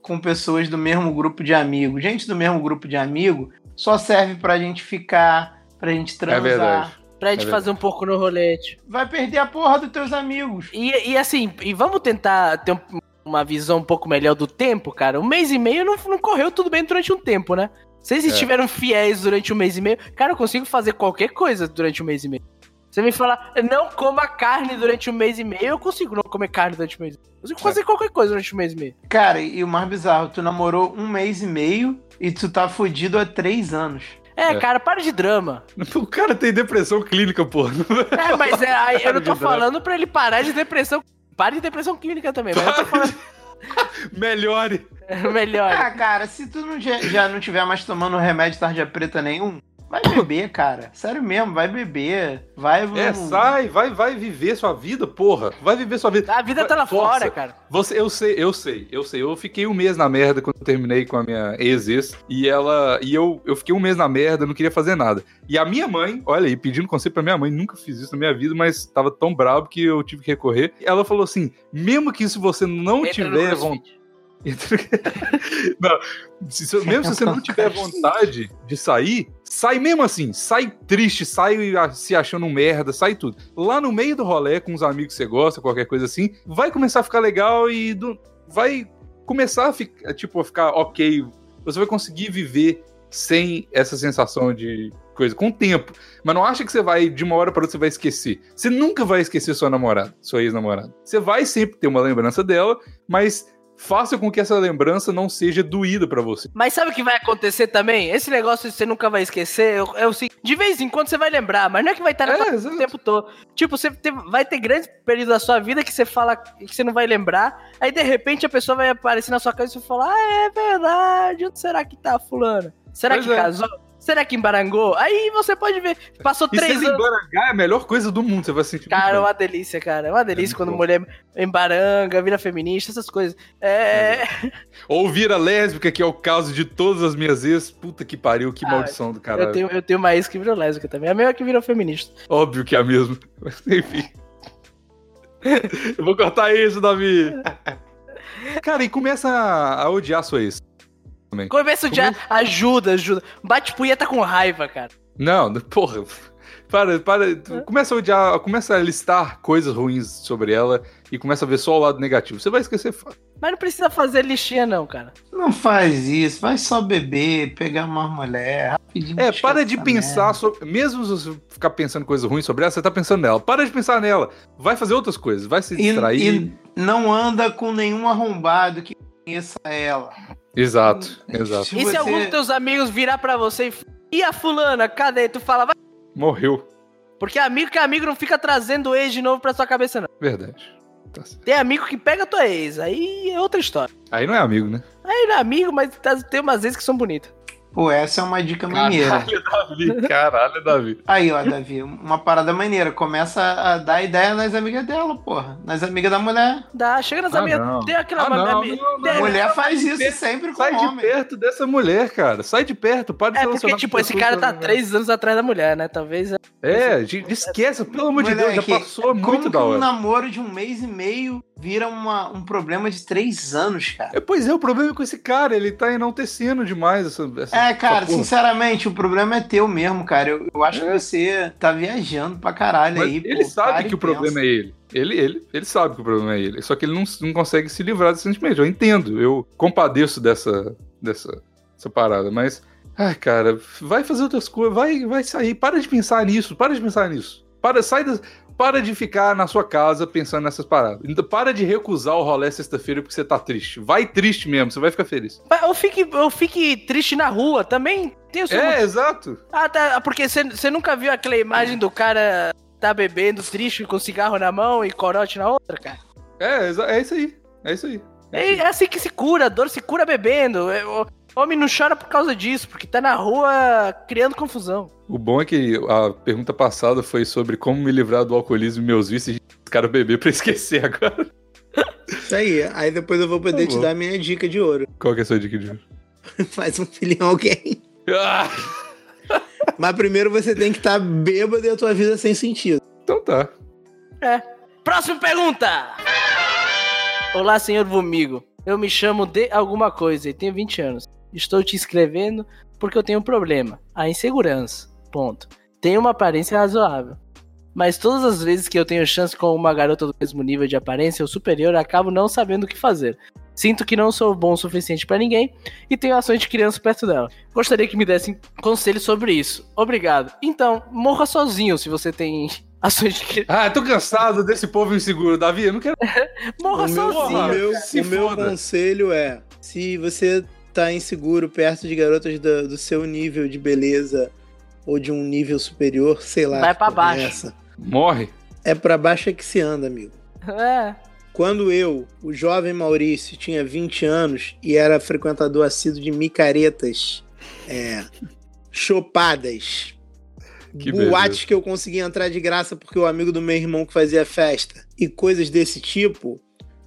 com pessoas do mesmo grupo de amigos. Gente do mesmo grupo de amigo só serve pra gente ficar, pra gente transar. É verdade. Pra gente é fazer um pouco no rolete. Vai perder a porra dos teus amigos. E, e assim, e vamos tentar ter uma visão um pouco melhor do tempo, cara. Um mês e meio não, não correu tudo bem durante um tempo, né? Vocês é. estiveram fiéis durante um mês e meio, cara, eu consigo fazer qualquer coisa durante um mês e meio. Você me fala, não coma carne durante um mês e meio, eu consigo não comer carne durante um mês e meio. Eu consigo fazer é. qualquer coisa durante um mês e meio. Cara, e o mais bizarro, tu namorou um mês e meio e tu tá fudido há três anos. É, é, cara, para de drama. O cara tem depressão clínica, pô. É, mas é, eu não tô falando pra ele parar de depressão. Para de depressão clínica também, mas eu tô falando. Melhore. Melhore. Ah, cara, se tu não, já não tiver mais tomando remédio tarja preta nenhum, Vai beber, cara. Sério mesmo, vai beber. Vai. É, sai, vai, vai viver sua vida, porra. Vai viver sua vida. A vida vai, tá lá força. fora, cara. Você, eu sei, eu sei, eu sei. Eu fiquei um mês na merda quando eu terminei com a minha ex-ex. E ela. E eu, eu fiquei um mês na merda, não queria fazer nada. E a minha mãe, olha aí, pedindo conselho pra minha mãe, nunca fiz isso na minha vida, mas tava tão bravo que eu tive que recorrer. Ela falou assim: mesmo que se você não Entra tiver vontade. não, se, mesmo se você não tiver vontade de sair, sai mesmo assim, sai triste, sai se achando um merda, sai tudo. Lá no meio do rolê, com os amigos que você gosta, qualquer coisa assim, vai começar a ficar legal e do, vai começar a ficar, tipo, a ficar ok. Você vai conseguir viver sem essa sensação de coisa, com o tempo. Mas não acha que você vai, de uma hora para outra, você vai esquecer. Você nunca vai esquecer sua namorada, sua ex-namorada. Você vai sempre ter uma lembrança dela, mas faça com que essa lembrança não seja doída pra você. Mas sabe o que vai acontecer também? Esse negócio você nunca vai esquecer. O seguinte, de vez em quando você vai lembrar, mas não é que vai estar É, o tempo todo. Tipo, você te- vai ter grandes períodos da sua vida que você fala que você não vai lembrar. Aí de repente a pessoa vai aparecer na sua casa e você fala: Ah, é verdade. Onde será que tá fulano? Será Pois que é. casou? Será que embarangou? Aí você pode ver. Passou E três anos. embarangar é a melhor coisa do mundo, você vai sentir Cara, é uma delícia, cara. É uma delícia muito quando bom. mulher embaranga, vira feminista, essas coisas. É. bem. Ou vira lésbica, que é o caso de todas as minhas ex. Puta que pariu, que Ah, maldição do caralho. Eu tenho, eu tenho uma ex que virou lésbica também. A minha que virou feminista. Óbvio que é a mesma. Mas enfim. Eu vou cortar isso, Davi. Cara, e começa a, a odiar sua ex. Começo de ajuda, ajuda. Bate punheta com raiva, cara. Não, porra. Para, para. Começa a odiar, começa a listar coisas ruins sobre ela e começa a ver só o lado negativo. Você vai esquecer fácil. Mas não precisa fazer lixinha, não, cara. Não faz isso, vai só beber, pegar uma mulher, rapidinho. É, para de pensar merda. sobre. Mesmo se você ficar pensando coisas ruins sobre ela, você tá pensando nela. Para de pensar nela. Vai fazer outras coisas. Vai se E, distrair. e não anda com nenhum arrombado que conheça ela. Exato, exato. Se e se você- algum dos teus amigos virar pra você e. E a fulana, cadê? Tu fala, vai. Morreu. Porque amigo que amigo não fica trazendo ex de novo pra sua cabeça, não. Verdade. Tá certo. Tem amigo que pega tua ex, aí é outra história. Aí não é amigo, né? Aí não é amigo, mas tá- tem umas vezes que são bonitas. Pô, essa é uma dica maneira. Davi. Caralho, Davi. Aí, ó, Davi, uma parada maneira. Começa a dar ideia nas amigas dela, porra. Nas amigas da mulher. Dá, chega nas Ah, amigas. não. Tem aquela Ah, não, não, não. mulher faz de isso perto, sempre com Sai de homem. perto dessa mulher, cara. Sai de perto. Para de É se porque, tipo, esse cara tá três anos atrás da mulher, né? Talvez. É, esquece, pelo amor de Deus, já passou muito Como que da um hora. namoro de um mês e meio vira uma- um problema de três anos, cara? É, pois é, o problema é com esse cara, ele tá enaltecendo demais essa. essa É, cara, sinceramente, o problema é teu mesmo, cara. Eu, eu acho É. que você tá viajando pra caralho Mas aí. ele pô. sabe que o problema é ele. Ele, ele. ele sabe que o problema é ele. Só que ele não, não consegue se livrar desse sentimento. Eu entendo, eu compadeço dessa, dessa, dessa parada, mas. Ai, cara, vai fazer outras coisas, vai, vai sair. Para de pensar nisso, para de pensar nisso. Para, sai da, para de ficar na sua casa pensando nessas paradas. Então, para de recusar o rolê sexta-feira porque você tá triste. Vai triste mesmo, você vai ficar feliz. Mas Eu fique, eu fique triste na rua também. Tem o seu É, exato. Ah, tá. Porque você nunca viu aquela imagem do cara tá bebendo triste com cigarro na mão e corote na outra, cara? É, é isso aí. É isso aí. É, é assim que se cura, a dor se cura bebendo. É, O homem não chora por causa disso, porque tá na rua criando confusão. O bom é que a pergunta passada foi sobre como me livrar do alcoolismo e meus vícios. Os caras beber pra esquecer agora. Isso aí. Aí depois eu vou poder Tá te dar minha dica de ouro. Qual que é a sua dica de hoje? Faz um filho em alguém. Ah, Mas primeiro você tem que estar bêbado e a tua vida sem sentido. então tá. Próxima pergunta! Olá, senhor Vomigo. Eu me chamo de alguma coisa e tenho 20 anos. Estou te escrevendo porque eu tenho um problema. A insegurança. Ponto. Tenho uma aparência razoável. Mas todas as vezes que eu tenho chance com uma garota do mesmo nível de aparência ou superior, acabo não sabendo o que fazer. Sinto que não sou bom o suficiente pra ninguém e tenho ações de criança perto dela. Gostaria que me dessem conselhos sobre isso. Obrigado. Então, morra sozinho se você tem ações de criança. Ah, tô cansado desse povo inseguro. Davi, eu não quero. Morra o meu, sozinho. o meu, se o meu conselho é: se você tá inseguro perto de garotas do, do seu nível de beleza ou de um nível superior, sei lá. Vai porra é baixo. essa. Morre. É pra baixo é que se anda, amigo. É. Quando eu, o jovem Maurício, tinha 20 anos e era frequentador assíduo de micaretas, é, chopadas, Que boates que eu conseguia entrar de graça porque o amigo do meu irmão que fazia festa e coisas desse tipo,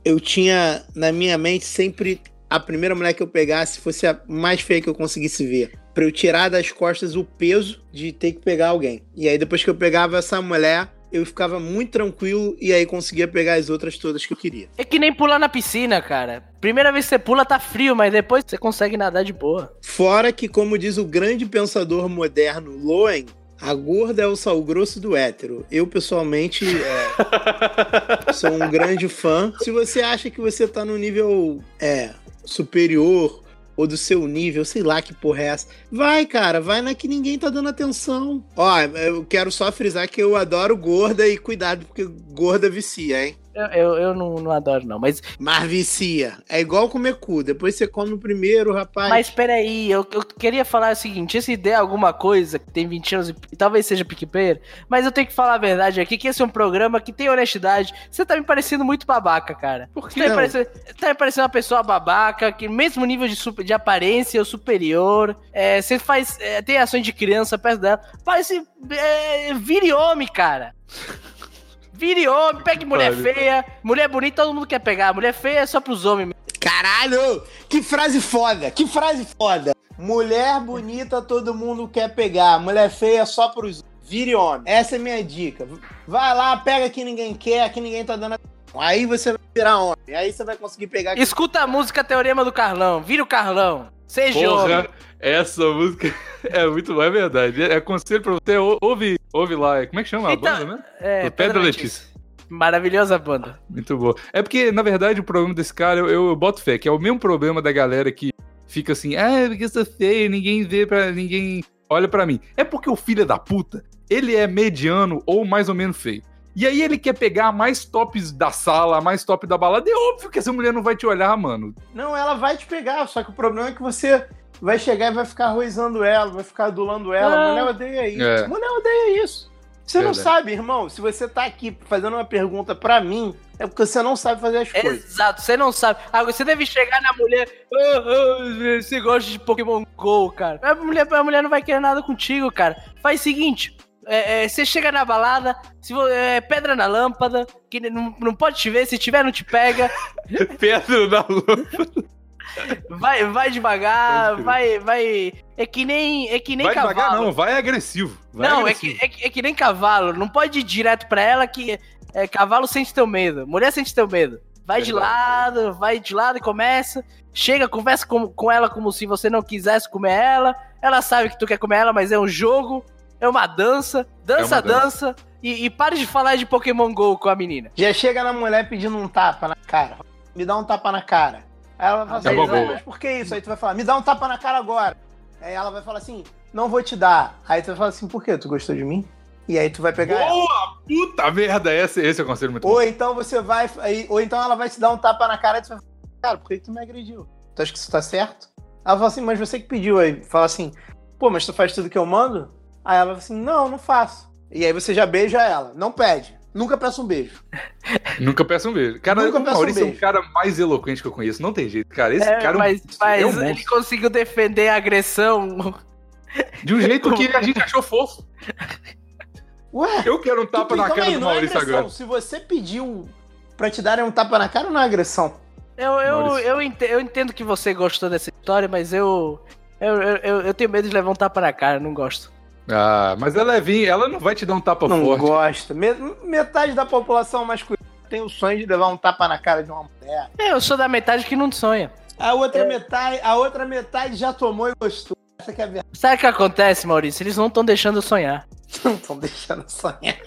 eu tinha na minha mente sempre a primeira mulher que eu pegasse fosse a mais feia que eu conseguisse ver. Pra eu tirar das costas o peso de ter que pegar alguém. E aí depois que eu pegava essa mulher, eu ficava muito tranquilo e aí conseguia pegar as outras todas que eu queria. É que nem pular na piscina, cara. Primeira vez que você pula tá frio, mas depois você consegue nadar de boa. Fora que, como diz o grande pensador moderno Loen, a gorda é o sal grosso do hétero. Eu, pessoalmente, é, sou um grande fã. Se você acha que você tá no nível é, superior ou do seu nível, sei lá que porra é essa, vai, cara, vai na que ninguém tá dando atenção. Ó, eu quero só frisar que eu adoro gorda e cuidado, porque gorda vicia, hein? Eu, eu, eu não, não adoro, não. Mas, Mas vicia. É igual comer cu. Depois você come o primeiro, rapaz. mas peraí, eu, eu queria falar o seguinte: se der alguma coisa que tem 20 anos e talvez seja PicPayer, mas eu tenho que falar a verdade aqui, que esse é um programa que tem honestidade. Você tá me parecendo muito babaca, cara. Por Você tá me parecendo, tá me parecendo uma pessoa babaca, que mesmo nível de, super- de aparência ou superior, é, você faz. é, tem ações de criança perto dela. Parece. É, vire homem, cara. Vire homem, pegue mulher feia. Mulher bonita todo mundo quer pegar. Mulher feia é só pros homens. Caralho! Que frase foda! Que frase foda! Mulher bonita todo mundo quer pegar. Mulher feia só pros. Vire homem. Essa é minha dica. Vai lá, pega que ninguém quer, que ninguém tá dando atenção. Aí você vai virar homem. Aí você vai conseguir pegar. Escuta a música Teorema do Carlão. Vira o Carlão. Seja homem. Porra, essa música é muito boa, é verdade. É, é conselho pra você, ou- ouve, ouve lá. Como é que chama a Então, banda, né? É, Do Pedro Letícia. Maravilhosa banda. Muito boa. É porque, na verdade, o problema desse cara, eu, eu boto fé, que é o mesmo problema da galera que fica assim, ah, porque eu sou feio, ninguém vê pra. ninguém olha pra mim. É porque o filho da puta, ele é mediano ou mais ou menos feio. E aí ele quer pegar a mais tops da sala, a mais top da balada. É óbvio que essa mulher não vai te olhar, mano. Não, ela vai te pegar, só que o problema é que você vai chegar e vai ficar arrozando ela, vai ficar adulando ela. Ah. Mulher odeia isso. É. Mulher odeia isso. Você não sabe, irmão. Se você tá aqui fazendo uma pergunta pra mim, é porque você não sabe fazer as coisas. Exato, você não sabe. Agora, você deve chegar na mulher. "Ah, ah, você gosta de Pokémon GO, cara. A mulher, a mulher não vai querer nada contigo, cara. Faz o seguinte. É, é, você chega na balada, se é, pedra na lâmpada, que não, não pode te ver, se tiver, não te pega. Pedro na lua. Vai, vai devagar, vai, vai. É que nem, é que nem Vai cavalo. devagar, não, vai agressivo. Vai não, é agressivo. que, é, que- é que nem cavalo. Não pode ir direto pra ela que é, cavalo sente teu medo. Mulher sente teu medo. Vai de Verdade. lado, vai de lado e começa. Chega, conversa com, com ela como se você não quisesse comer ela. Ela sabe que tu quer comer ela, mas é um jogo, é uma dança. Dança, É uma dança. dança. E, e pare de falar de Pokémon GO com a menina. Já chega na mulher pedindo um tapa na cara. Me dá um tapa na cara. Aí ela vai É falar uma assim, mas por que isso? Aí tu vai falar, me dá um tapa na cara agora. Aí ela vai falar assim, não vou te dar. Aí tu vai falar assim, por quê? Tu gostou de mim? E aí tu vai pegar ela. Boa! Puta merda! Esse, esse é o conselho muito bom. Ou então você vai. aí- Ou então ela vai te dar um tapa na cara e tu vai falar, cara, por que que tu me agrediu? Tu acha que isso tá certo? Ela fala assim, mas você que pediu. Aí fala assim, pô, mas tu faz tudo que eu mando? Aí ela vai assim, não, não faço. E aí você já beija ela. Não pede. Nunca peça um beijo. Nunca peça um beijo. Cara, Nunca o peça um Maurício é beijo. o cara mais eloquente que eu conheço. Não tem jeito, cara. Esse É, cara é um- mas mas é um ele conseguiu defender a agressão. De um jeito que a gente achou fofo. Ué? Eu quero um tapa Tu- na calma cara aí, do não é Maurício agressão. agora. Se você pediu pra te darem um tapa na cara, não é agressão. Eu, eu, Maurício. eu, ente- eu entendo que você gostou dessa história, mas eu. Eu, eu, eu- eu tenho medo de levar um tapa na cara, não gosto. Ah, mas ela é vinha, ela não vai te dar um tapa não forte. gosta. Me- Metade da população masculina tem o sonho de levar um tapa na cara de uma mulher. É, eu sou da metade que não sonha. A outra É. metade, a outra metade já tomou e gostou. Essa que é a verdade. Sabe o que acontece, Maurício? Eles não estão deixando eu sonhar. Não estão deixando eu sonhar.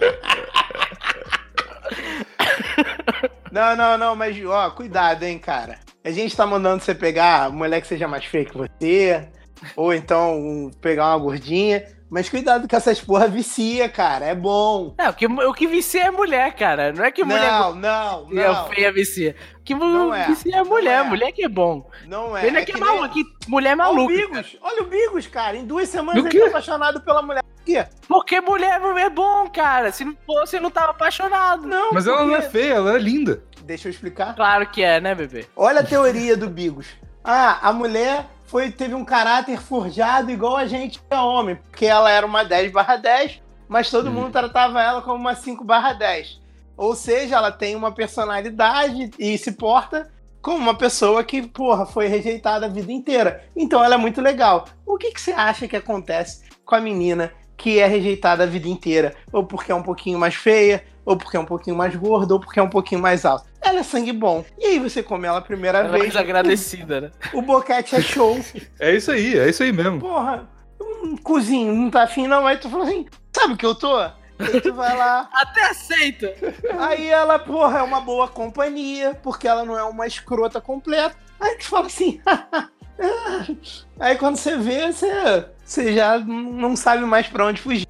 Não, não, não, mas ó, cuidado, hein, cara. A gente tá mandando você pegar mulher que seja mais feia que você, ou então um- pegar uma gordinha. Mas cuidado que essas porra vicia, cara. É bom. Não, o que, o que vicia é mulher, cara. Não é que mulher Não, não, é não. feia vicia. O que Não é, vicia é mulher. é. Mulher que é bom. Não é. Pena é que, é maluco, que mulher é Olha o maluca. Bigos, olha o Bigos, cara. Em duas semanas ele tá apaixonado pela mulher. Por quê? Porque mulher é bom, cara. Se não fosse, eu não tava apaixonado. Não, Mas ela não é porque- feia, ela é linda. Deixa eu explicar. Claro que é, né, bebê? Olha a teoria do Bigos. Ah, a mulher foi, teve um caráter forjado igual a gente que é homem, porque ela era uma 10 barra 10, mas todo Hum. mundo tratava ela como uma 5 barra 10. Ou seja, ela tem uma personalidade e se porta como uma pessoa que, porra, foi rejeitada a vida inteira. Então ela é muito legal. O que, que você acha que acontece com a menina que é rejeitada a vida inteira? Ou porque é um pouquinho mais feia, ou porque é um pouquinho mais gorda, ou porque é um pouquinho mais alta. Ela é sangue bom. E aí você come ela a primeira Ela é vez, desagradecida, né? o boquete é show. É isso aí, é isso aí mesmo. Porra, um cozinho, não tá afim não. Aí tu fala assim, sabe o que eu tô? Aí tu vai lá. Até aceita. Aí ela, porra, é uma boa companhia, porque ela não é uma escrota completa. Aí tu fala assim. aí quando você vê, você, você já não sabe mais pra onde fugir.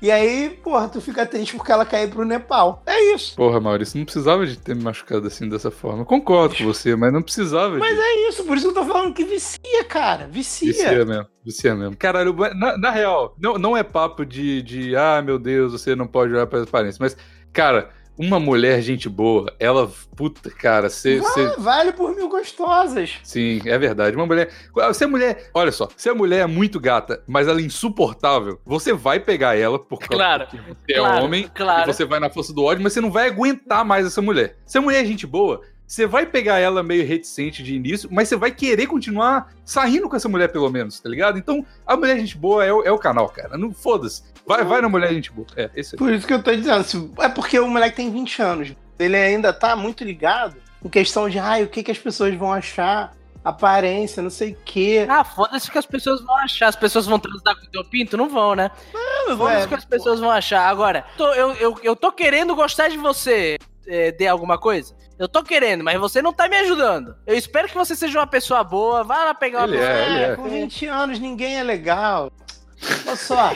E aí, porra, tu fica triste porque ela caiu pro Nepal. É isso. Porra, Maurício, não precisava de ter me machucado assim dessa forma. Concordo com você, mas não precisava. Mas de... é isso, por isso que eu tô falando que vicia, cara. Vicia. Vicia mesmo, vicia mesmo. Caralho, na, na real, não, não é papo de, de, ah, meu Deus, você não pode olhar para as aparências. Mas, cara, uma mulher gente boa, ela, puta, cara, você. Cê... Vale por mil gostosas. Sim, é verdade. Uma mulher. Se a mulher. Olha só, se a mulher é muito gata, mas ela é insuportável, você vai pegar ela porque, claro, porque você é claro, homem, claro. você vai na força do ódio, mas você não vai aguentar mais essa mulher. Se a mulher é gente boa, você vai pegar ela meio reticente de início, mas você vai querer continuar saindo com essa mulher, pelo menos, tá ligado? Então, a mulher gente boa é o, é o canal, cara. Não foda-se. Vai, vai na mulher gente boa. É, esse Por isso que eu tô dizendo. É porque o moleque tem 20 anos. Ele ainda tá muito ligado em questão de, ai, o que, que as pessoas vão achar, aparência, não sei o quê. Ah, foda-se que as pessoas vão achar. As pessoas vão transar com o teu pinto? Não vão, né? Foda-se que as pessoas vão achar. Agora, tô, eu, eu, eu tô querendo gostar de você. É, de alguma coisa? Eu tô querendo, mas você não tá me ajudando. Eu espero que você seja uma pessoa boa. Vai lá pegar uma ele pessoa. É, ele é. Com 20 anos ninguém é legal. Olha só.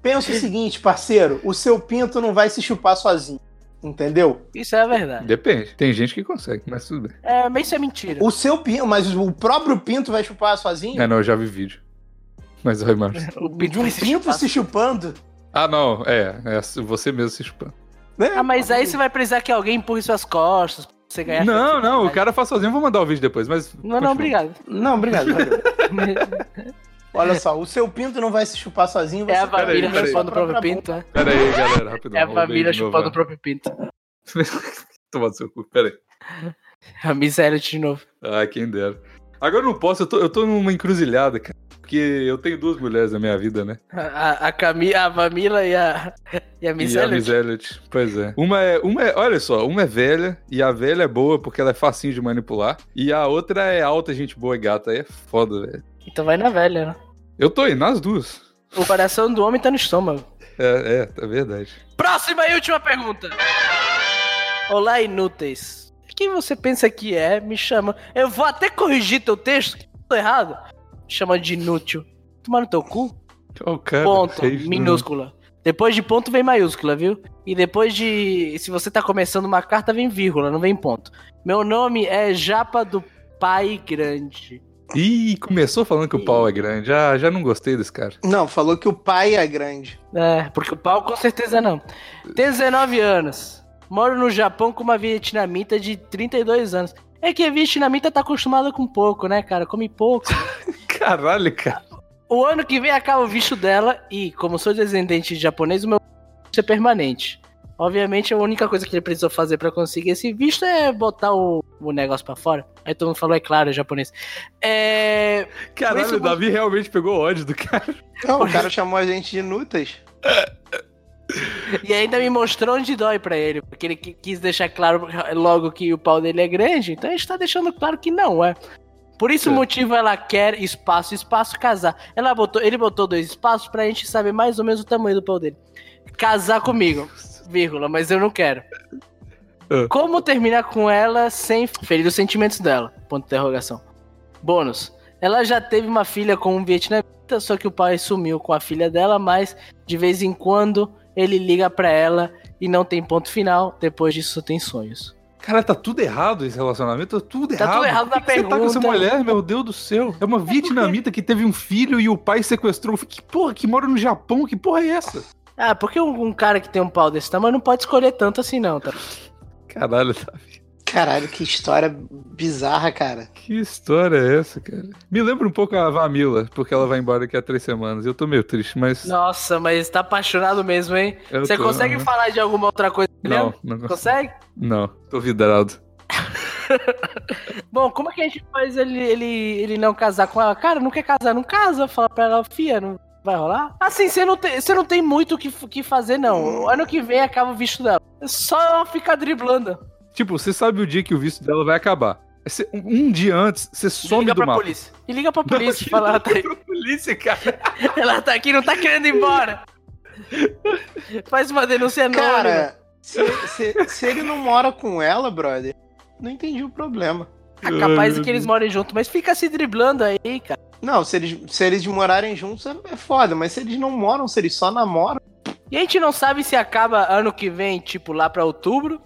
Pensa o seguinte, parceiro. O seu pinto não vai se chupar sozinho. Entendeu? Isso é verdade. Depende. Tem gente que consegue, mas tudo bem. É, mas isso é mentira. O seu pinto, mas o próprio pinto vai chupar sozinho? É, não, eu já vi vídeo. Mas vai mais. O pinto, de um se pinto chupar. se chupando? Ah, não, é, é você mesmo se chupando. Né? Ah, mas aí você vai precisar que alguém empurre suas costas pra você ganhar. Não, não, o cara faz sozinho, eu vou mandar o vídeo depois, mas. Não, não, continua. obrigado. Não, obrigado. Olha só, o seu pinto não vai se chupar sozinho. É você a vai família chupando o próprio pinto, né? Pera aí, galera, rapidão. É a família chupando o próprio pinto. Toma no seu cu, pera aí. A miséria de novo. Ah, quem dera. Agora eu não posso, eu tô, eu tô numa encruzilhada, cara. Porque eu tenho duas mulheres na minha vida, né? A, a, Cami, a Camila e a, e a E a Miséria. Miss Elliot. Pois é. Uma é, uma é. Olha só, uma é velha, e a velha é boa porque ela é facinho de manipular. E a outra é alta, gente boa e gata. Aí é foda, velho. Então vai na velha, né? Eu tô indo nas duas. O coração do homem tá no estômago. É, é, é verdade. Próxima e última pergunta. Olá, inúteis. Quem você pensa que é, me chama. Eu vou até corrigir teu texto, que tô errado. Me chama de inútil. Tomar no teu cu? Ó, o cara Ponto, fez- minúscula. Depois de ponto vem maiúscula, viu? E depois de. Se você tá começando uma carta, vem vírgula, não vem ponto. Meu nome é Japa do Pai Grande. Ih, começou falando que o pau é grande. Já, já não gostei desse cara. Não, falou que o pai é grande. É, porque o pau com certeza não. Tenho 19 anos. Moro no Japão com uma vietnamita de 32 anos. É que a vietnamita tá acostumada com pouco, né, cara? Come pouco. Caralho, cara. O ano que vem acaba o visto dela e, como sou descendente de japonês, o meu visto é permanente. Obviamente, a única coisa que ele precisou fazer pra conseguir esse visto é botar o, o negócio pra fora. Aí todo mundo falou, é claro, é japonês. É. Caralho, o Davi realmente pegou ódio do cara. Não, o cara chamou a gente de inúteis. E ainda me mostrou onde dói pra ele, porque ele qui- quis deixar claro logo que o pau dele é grande, então a gente tá deixando claro que não é. Por isso É. motivo ela quer espaço, espaço, casar. Ela botou, ele botou dois espaços pra gente saber mais ou menos o tamanho do pau dele. Casar comigo, vírgula, mas eu não quero. Ah. Como terminar com ela sem ferir os sentimentos dela? Ponto de interrogação. Bônus. Ela já teve uma filha com um vietnamita, só que o pai sumiu com a filha dela, mas de vez em quando ele liga pra ela e não tem ponto final. Depois disso só tem sonhos. Cara, tá tudo errado esse relacionamento, tá tudo Tá errado. tudo errado na que Você tá com essa pergunta. mulher, meu Deus do céu. É uma vietnamita que teve um filho e o pai sequestrou. Que porra, que mora no Japão, que porra é essa? Ah, porque um, um cara que tem um pau desse tamanho não pode escolher tanto assim, não, tá? Caralho, Davi. Caralho, que história bizarra, cara. Que história é essa, cara? Me lembra um pouco a Vamila, porque ela vai embora daqui a três semanas. Eu tô meio triste, mas. Nossa, mas tá apaixonado mesmo, hein? eu Você tô- consegue falar de alguma outra coisa? Não, não. Consegue? não. Tô vidrado. Bom, como é que a gente faz ele, ele, ele não casar com ela? Cara, não quer casar, não casa. Fala pra ela, fia, não vai rolar? Assim, você não tem, você não tem muito o que, que fazer, não. O ano que vem acaba o visto dela. É só ela ficar driblando. Tipo, você sabe o dia que o visto dela vai acabar. Você- um, um dia antes, você some liga do pra mapa. polícia. E liga pra polícia e fala, ela tá, aí. Pra polícia, cara. ela tá aqui, não tá querendo ir embora. Faz uma denúncia anônima. Cara, se, se- se ele não mora com ela, brother, não entendi o problema. É capaz de que eles morem juntos, mas fica se driblando aí, cara. Não, se eles, se eles morarem juntos é é foda, mas se eles não moram, se eles só namoram, E a gente não sabe se acaba ano que vem, tipo, lá pra outubro,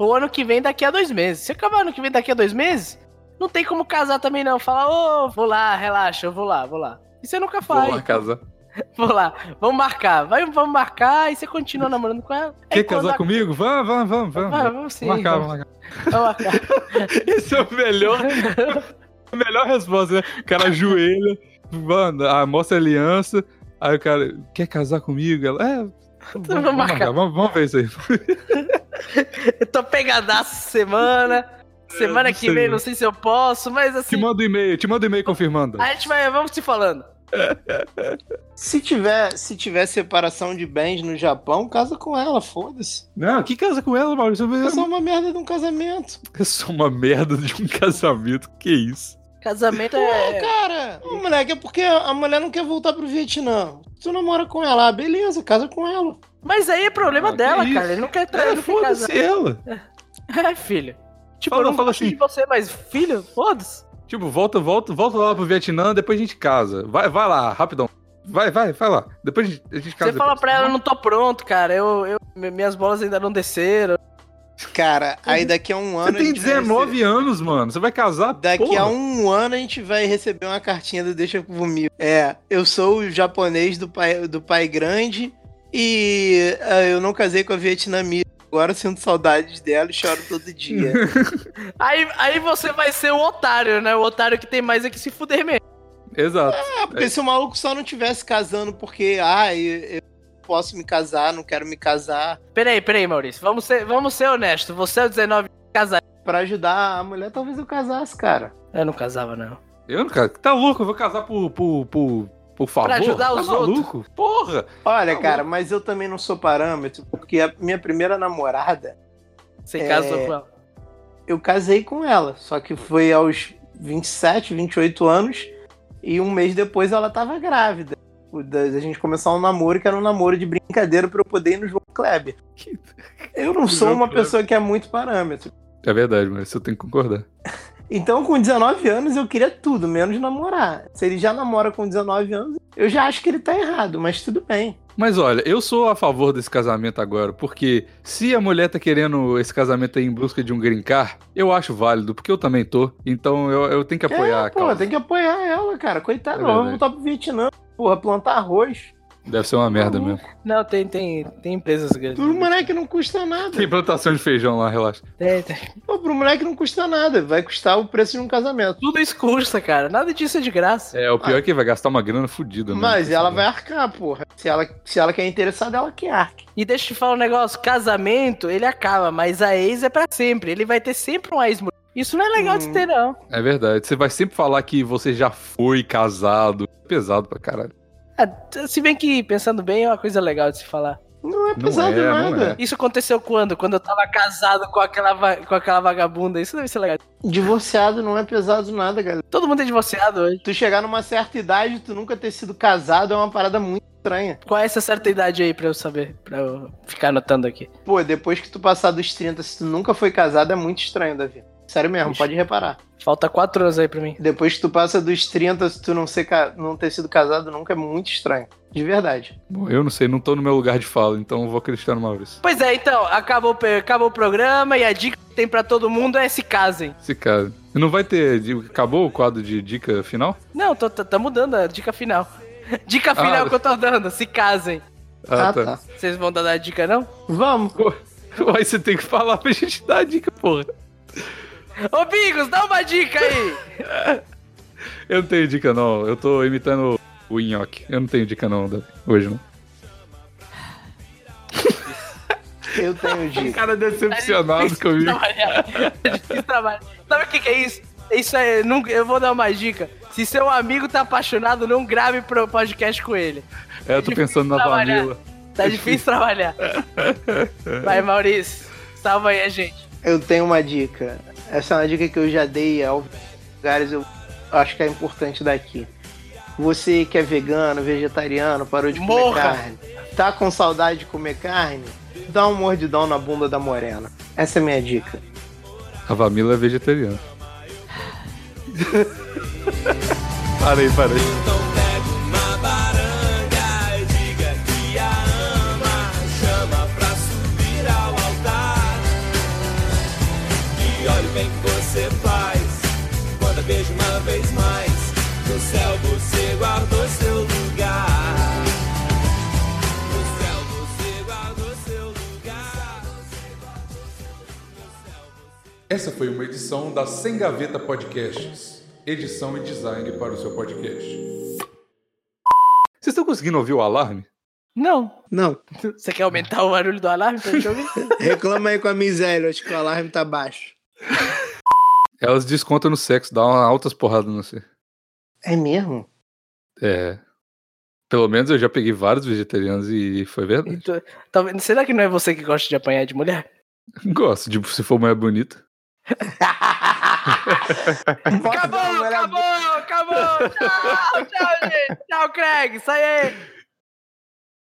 ou ano que vem daqui a dois meses. Se acabar ano que vem daqui a dois meses, não tem como casar também não. Falar, ô, vou lá, relaxa, eu vou lá, vou lá. E você nunca faz. Vou lá casar. Vou lá, vamos marcar. Vai, vamos marcar e você continua namorando com ela. Quer casar a- comigo? Vamos, vamos, vamos, vamos. Vai, vamos sim, marcar, vamos. vamos marcar. Vamos marcar. Esse é o melhor, a melhor resposta, né? O cara ajoelha, mano, ah, mostra a aliança, aí o cara, quer casar comigo? Ela, é, vamos, vamos marcar. marcar, vamos, vamos ver isso aí. Eu tô pegadaço semana. Semana não que sei, vem, não. não sei se eu posso, mas Te assim. manda um e-mail, te manda um e-mail confirmando. A gente vai, vamos se falando. Se tiver, se tiver separação de bens no Japão, casa com ela, foda-se. Não, que casa com ela, Maurício? É só uma merda de um casamento. É só uma merda de um casamento, que isso? Casamento Pô, é. cara, ô, moleque, é porque a mulher não quer voltar pro Vietnã. Tu namora com ela, ah, beleza, casa com ela. Mas aí é problema Ah, dela, isso? cara. Ele não quer trair, É, não quer casar. ela. É, filho. Tipo, Fala- eu não fala assim. de você, mas filho, foda-se. Tipo, volta, volta, volta lá pro Vietnã, depois a gente casa. Vai, vai lá, rapidão. Vai, vai, vai lá. Depois a gente, a gente casa. Você fala depois. pra ela, eu não tô pronto, cara. Eu, eu, mi- minhas bolas ainda não desceram. Cara, aí daqui a um ano. Você a tem gente vai 19 anos, mano. Você vai casar? Daqui porra. a um ano a gente vai receber uma cartinha do Deixa Comigo. É, eu sou o japonês do pai, do pai grande e ah, eu não casei com a vietnamita. Agora eu sinto saudades dela e choro todo dia. Aí, aí você vai ser o otário, né? O otário que tem mais é que se fuder mesmo. Exato. ah, porque se o maluco só não tivesse casando porque, ah, eu, eu posso me casar, não quero me casar. Peraí, peraí, Maurício. Vamos ser, vamos ser honestos. Você é o 19 casar. Pra ajudar a mulher, talvez eu casasse, cara. Eu não casava, não. Eu não, cara. Tá louco? Eu vou casar por, por, por, por favor? Pra ajudar tá os maluco? Porra! Olha, Tá cara, mas eu também não sou parâmetro, porque a minha primeira namorada, Você É. casou com ela. eu casei com ela, só que foi aos 27, 28 anos, e um mês depois ela tava grávida. Da- A gente começou um namoro que era um namoro de brincadeira pra eu poder ir no João Kleber. Eu não sou uma pessoa que é muito parâmetro. É verdade, mas eu tenho que concordar. Então, com 19 anos, eu queria tudo, menos namorar. Se ele já namora com 19 anos, eu já acho que ele tá errado, mas tudo bem. Mas olha, eu sou a favor desse casamento agora, porque se a mulher tá querendo esse casamento aí em busca de um green card, eu acho válido, porque eu também tô. Então eu, eu tenho que apoiar é, a pô, tem que apoiar ela, cara. Coitada, É não, vamos voltar pro Vietnã. Porra, plantar arroz. Deve ser uma merda mesmo. Não, tem, tem, tem empresas grandes. Pro moleque não custa nada. Tem plantação de feijão lá, relaxa. Tem, tem. Pô, pro moleque não custa nada. Vai custar o preço de um casamento. Tudo isso custa, cara. Nada disso é de graça. É, o pior é que vai gastar uma grana fodida. né? Mas ela vai arcar, porra. Se ela, se ela quer interessada, ela quer arque. E deixa eu te falar um negócio: casamento, ele acaba, mas a ex é pra sempre. Ele vai ter sempre um ex Isso não é legal de Hum. ter, não. É verdade. Você vai sempre falar que você já foi casado. Pesado pra caralho. Ah, se bem que, pensando bem, é uma coisa legal de se falar. Não é Não pesado é, não nada. Isso aconteceu quando? Quando eu tava casado com aquela, com aquela vagabunda. Isso deve ser legal. Divorciado não é pesado nada, galera. Todo mundo é divorciado hoje. Tu chegar numa certa idade, tu nunca ter sido casado é uma parada muito estranha. Qual é essa certa idade aí pra eu saber? Pra eu ficar anotando aqui. Pô, depois que tu passar dos 30, se tu nunca foi casado, é muito estranho, Davi. Sério mesmo, Ixi. pode reparar. Falta quatro anos aí pra mim. Depois que tu passa dos 30, se tu não, ser não ter sido casado nunca, é muito estranho. De verdade. Bom, eu não sei, não tô no meu lugar de fala, então eu vou acreditar no Maurício. Pois é, então, acabou, acabou o programa e a dica que tem pra todo mundo é se casem. Esse cara. E não vai ter. Acabou o quadro de dica final? Não, tô, tá, tá mudando a dica final. Dica final Ah. que eu tô dando, se casem. Ah, tá. Vocês vão dar a dica, não? Vamos. Aí você tem que falar pra gente dar a dica, porra. Ô, Bigos, dá uma dica aí! Eu não tenho dica, não. Eu tô imitando o Nhoque. Eu não tenho dica, não. Hoje não. Eu tenho dica. cara decepcionado comigo. Trabalhar. É difícil trabalhar. Sabe o que, que é isso? Isso é. Não, eu vou dar uma dica. Se seu amigo tá apaixonado, não grave pro podcast com ele. É, eu tô pensando na trabalhar. Vanilla. Tá difícil trabalhar. Vai, Maurício. Salva aí a gente. Eu tenho uma dica. Essa é uma dica que eu já dei a alguns lugares, eu acho que é importante daqui. Você que é vegano, vegetariano, parou de comer Morra! carne, tá com saudade de comer carne, dá um mordidão na bunda da morena. Essa é a minha dica. A Vamila é vegetariana. parei, parei. Vejo uma vez mais, no céu você guardou seu lugar. No céu você guardou seu lugar. Essa foi uma edição da Sem Gaveta Podcasts. Edição e design para o seu podcast. Vocês estão conseguindo ouvir o alarme? Não. Não, Você quer aumentar o barulho do alarme pra gente ouvir? reclama aí com a miséria, acho que o alarme tá baixo. Elas descontam no sexo, dá uma altas porradas no você. É mesmo? É. Pelo menos eu já peguei vários vegetarianos e foi verdade. Então, talvez- será que não é você que gosta de apanhar de mulher? Gosto, de se for mulher bonita. Acabou, acabou, acabou. Tchau, tchau, gente. Tchau, Craig. Sai aí.